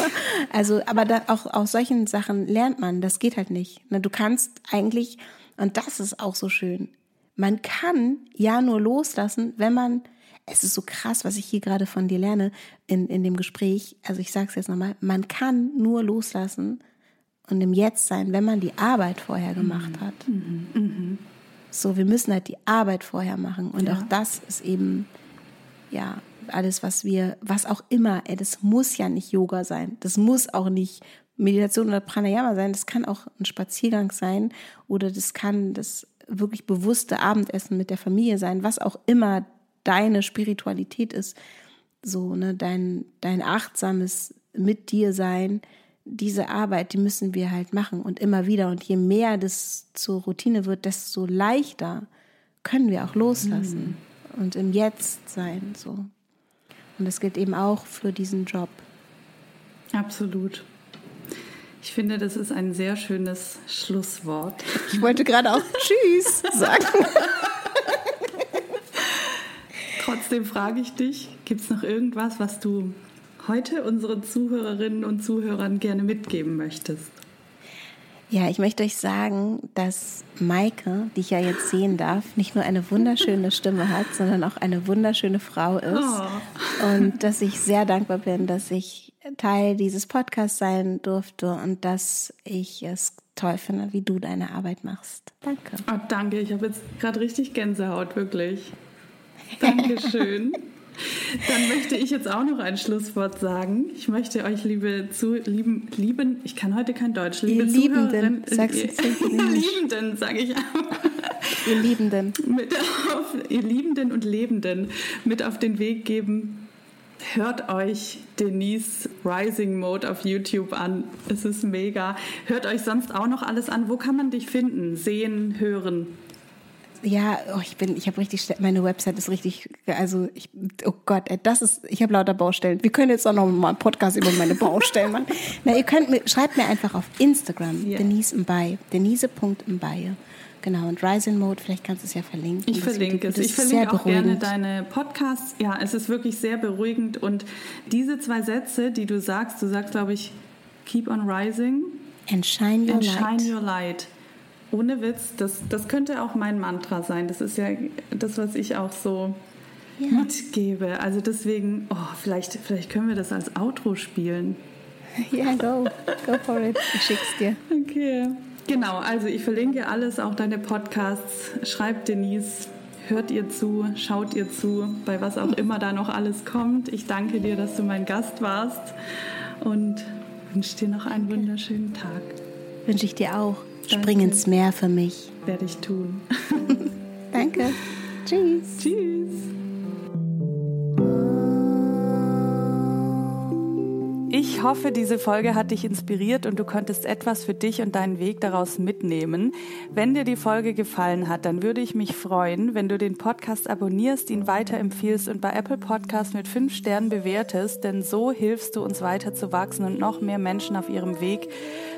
also, aber da, auch aus solchen Sachen lernt man, das geht halt nicht. Ne, du kannst eigentlich, und das ist auch so schön, man kann ja nur loslassen, wenn man, es ist so krass, was ich hier gerade von dir lerne in, in dem Gespräch, also ich sage es jetzt nochmal, man kann nur loslassen und im Jetzt sein, wenn man die Arbeit vorher gemacht mhm. hat. Mhm. Mhm. So, wir müssen halt die Arbeit vorher machen und ja. auch das ist eben, ja, alles, was wir, was auch immer, ey, das muss ja nicht Yoga sein, das muss auch nicht Meditation oder Pranayama sein, das kann auch ein Spaziergang sein oder das kann das wirklich bewusste Abendessen mit der Familie sein, was auch immer deine Spiritualität ist, so, ne, dein, dein achtsames mit dir sein, diese Arbeit, die müssen wir halt machen und immer wieder. Und je mehr das zur Routine wird, desto leichter können wir auch loslassen mhm. und im Jetzt sein, so. Und das gilt eben auch für diesen Job. Absolut. Ich finde, das ist ein sehr schönes Schlusswort. Ich wollte gerade auch Tschüss sagen. Trotzdem frage ich dich, gibt es noch irgendwas, was du heute unseren Zuhörerinnen und Zuhörern gerne mitgeben möchtest? Ja, ich möchte euch sagen, dass Maike, die ich ja jetzt sehen darf, nicht nur eine wunderschöne Stimme hat, sondern auch eine wunderschöne Frau ist. Oh. Und dass ich sehr dankbar bin, dass ich Teil dieses Podcasts sein durfte und dass ich es toll finde, wie du deine Arbeit machst. Danke. Oh, danke, ich habe jetzt gerade richtig Gänsehaut, wirklich. Dankeschön. Dann möchte ich jetzt auch noch ein Schlusswort sagen. Ich möchte euch, liebe zu lieben, lieben, ich kann heute kein Deutsch, liebe ihr Liebenden, sagst du ihr Liebenden, sage ich auch. Ihr Liebenden. Mit auf, ihr Liebenden und Lebenden mit auf den Weg geben. Hört euch Denise Rising Mode auf YouTube an. Es ist mega. Hört euch sonst auch noch alles an. Wo kann man dich finden? Sehen, hören? Ja, oh, ich bin, ich habe richtig, meine Website ist richtig, also ich, oh Gott, das ist, ich habe lauter Baustellen. Wir können jetzt auch noch mal einen Podcast über meine Baustellen machen. Na, ihr könnt mir, schreibt mir einfach auf Instagram, yeah. Denise Mbaye, denise.mbaye. Genau, und Rising Mode, vielleicht kannst du es ja verlinken. Ich verlinke es. Ich verlinke auch gerne deine Podcasts. Ja, es ist wirklich sehr beruhigend. Und diese zwei Sätze, die du sagst, du sagst, glaube ich, keep on rising. And shine your and light. Shine your light ohne Witz, das, das könnte auch mein Mantra sein. Das ist ja das, was ich auch so ja. mitgebe. Also deswegen, oh, vielleicht, vielleicht können wir das als Outro spielen. Ja, go. Go for it. Ich schick's dir. Okay. Genau, also ich verlinke alles, auch deine Podcasts. Schreibt Denise, hört ihr zu, schaut ihr zu, bei was auch immer da noch alles kommt. Ich danke dir, dass du mein Gast warst und wünsche dir noch einen wunderschönen Tag. Wünsche ich dir auch. Spring ins Meer für mich. Werde ich tun. Danke. Tschüss. Tschüss. Ich hoffe, diese Folge hat dich inspiriert und du konntest etwas für dich und deinen Weg daraus mitnehmen. Wenn dir die Folge gefallen hat, dann würde ich mich freuen, wenn du den Podcast abonnierst, ihn weiterempfiehlst und bei Apple Podcast mit fünf Sternen bewertest, denn so hilfst du uns weiter zu wachsen und noch mehr Menschen auf ihrem Weg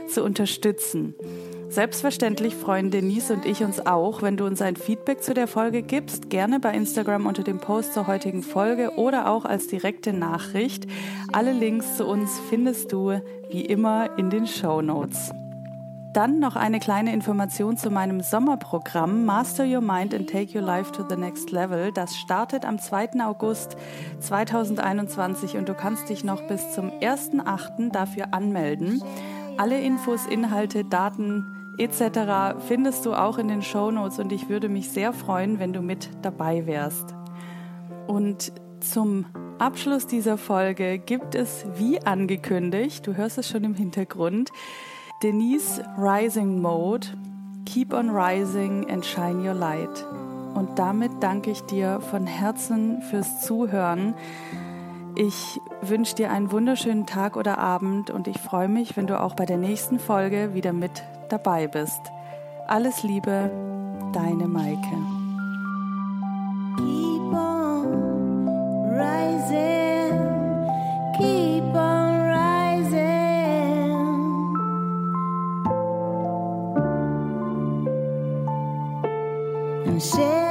zu unterstützen. Selbstverständlich freuen Denise und ich uns auch, wenn du uns ein Feedback zu der Folge gibst, gerne bei Instagram unter dem Post zur heutigen Folge oder auch als direkte Nachricht. Alle Links zu uns findest du wie immer in den Show Notes. Dann noch eine kleine Information zu meinem Sommerprogramm Master Your Mind and Take Your Life to the Next Level. Das startet am 2. August 2021 und du kannst dich noch bis zum 1.8. dafür anmelden. Alle Infos, Inhalte, Daten, etc. findest du auch in den Show Notes und ich würde mich sehr freuen, wenn du mit dabei wärst. Und zum Abschluss dieser Folge gibt es, wie angekündigt, du hörst es schon im Hintergrund, Denise Rising Mode, Keep on Rising and Shine Your Light. Und damit danke ich dir von Herzen fürs Zuhören. Ich wünsche dir einen wunderschönen Tag oder Abend und ich freue mich, wenn du auch bei der nächsten Folge wieder mit dabei bist. Alles Liebe, deine Maike. Keep on rising, keep on. And share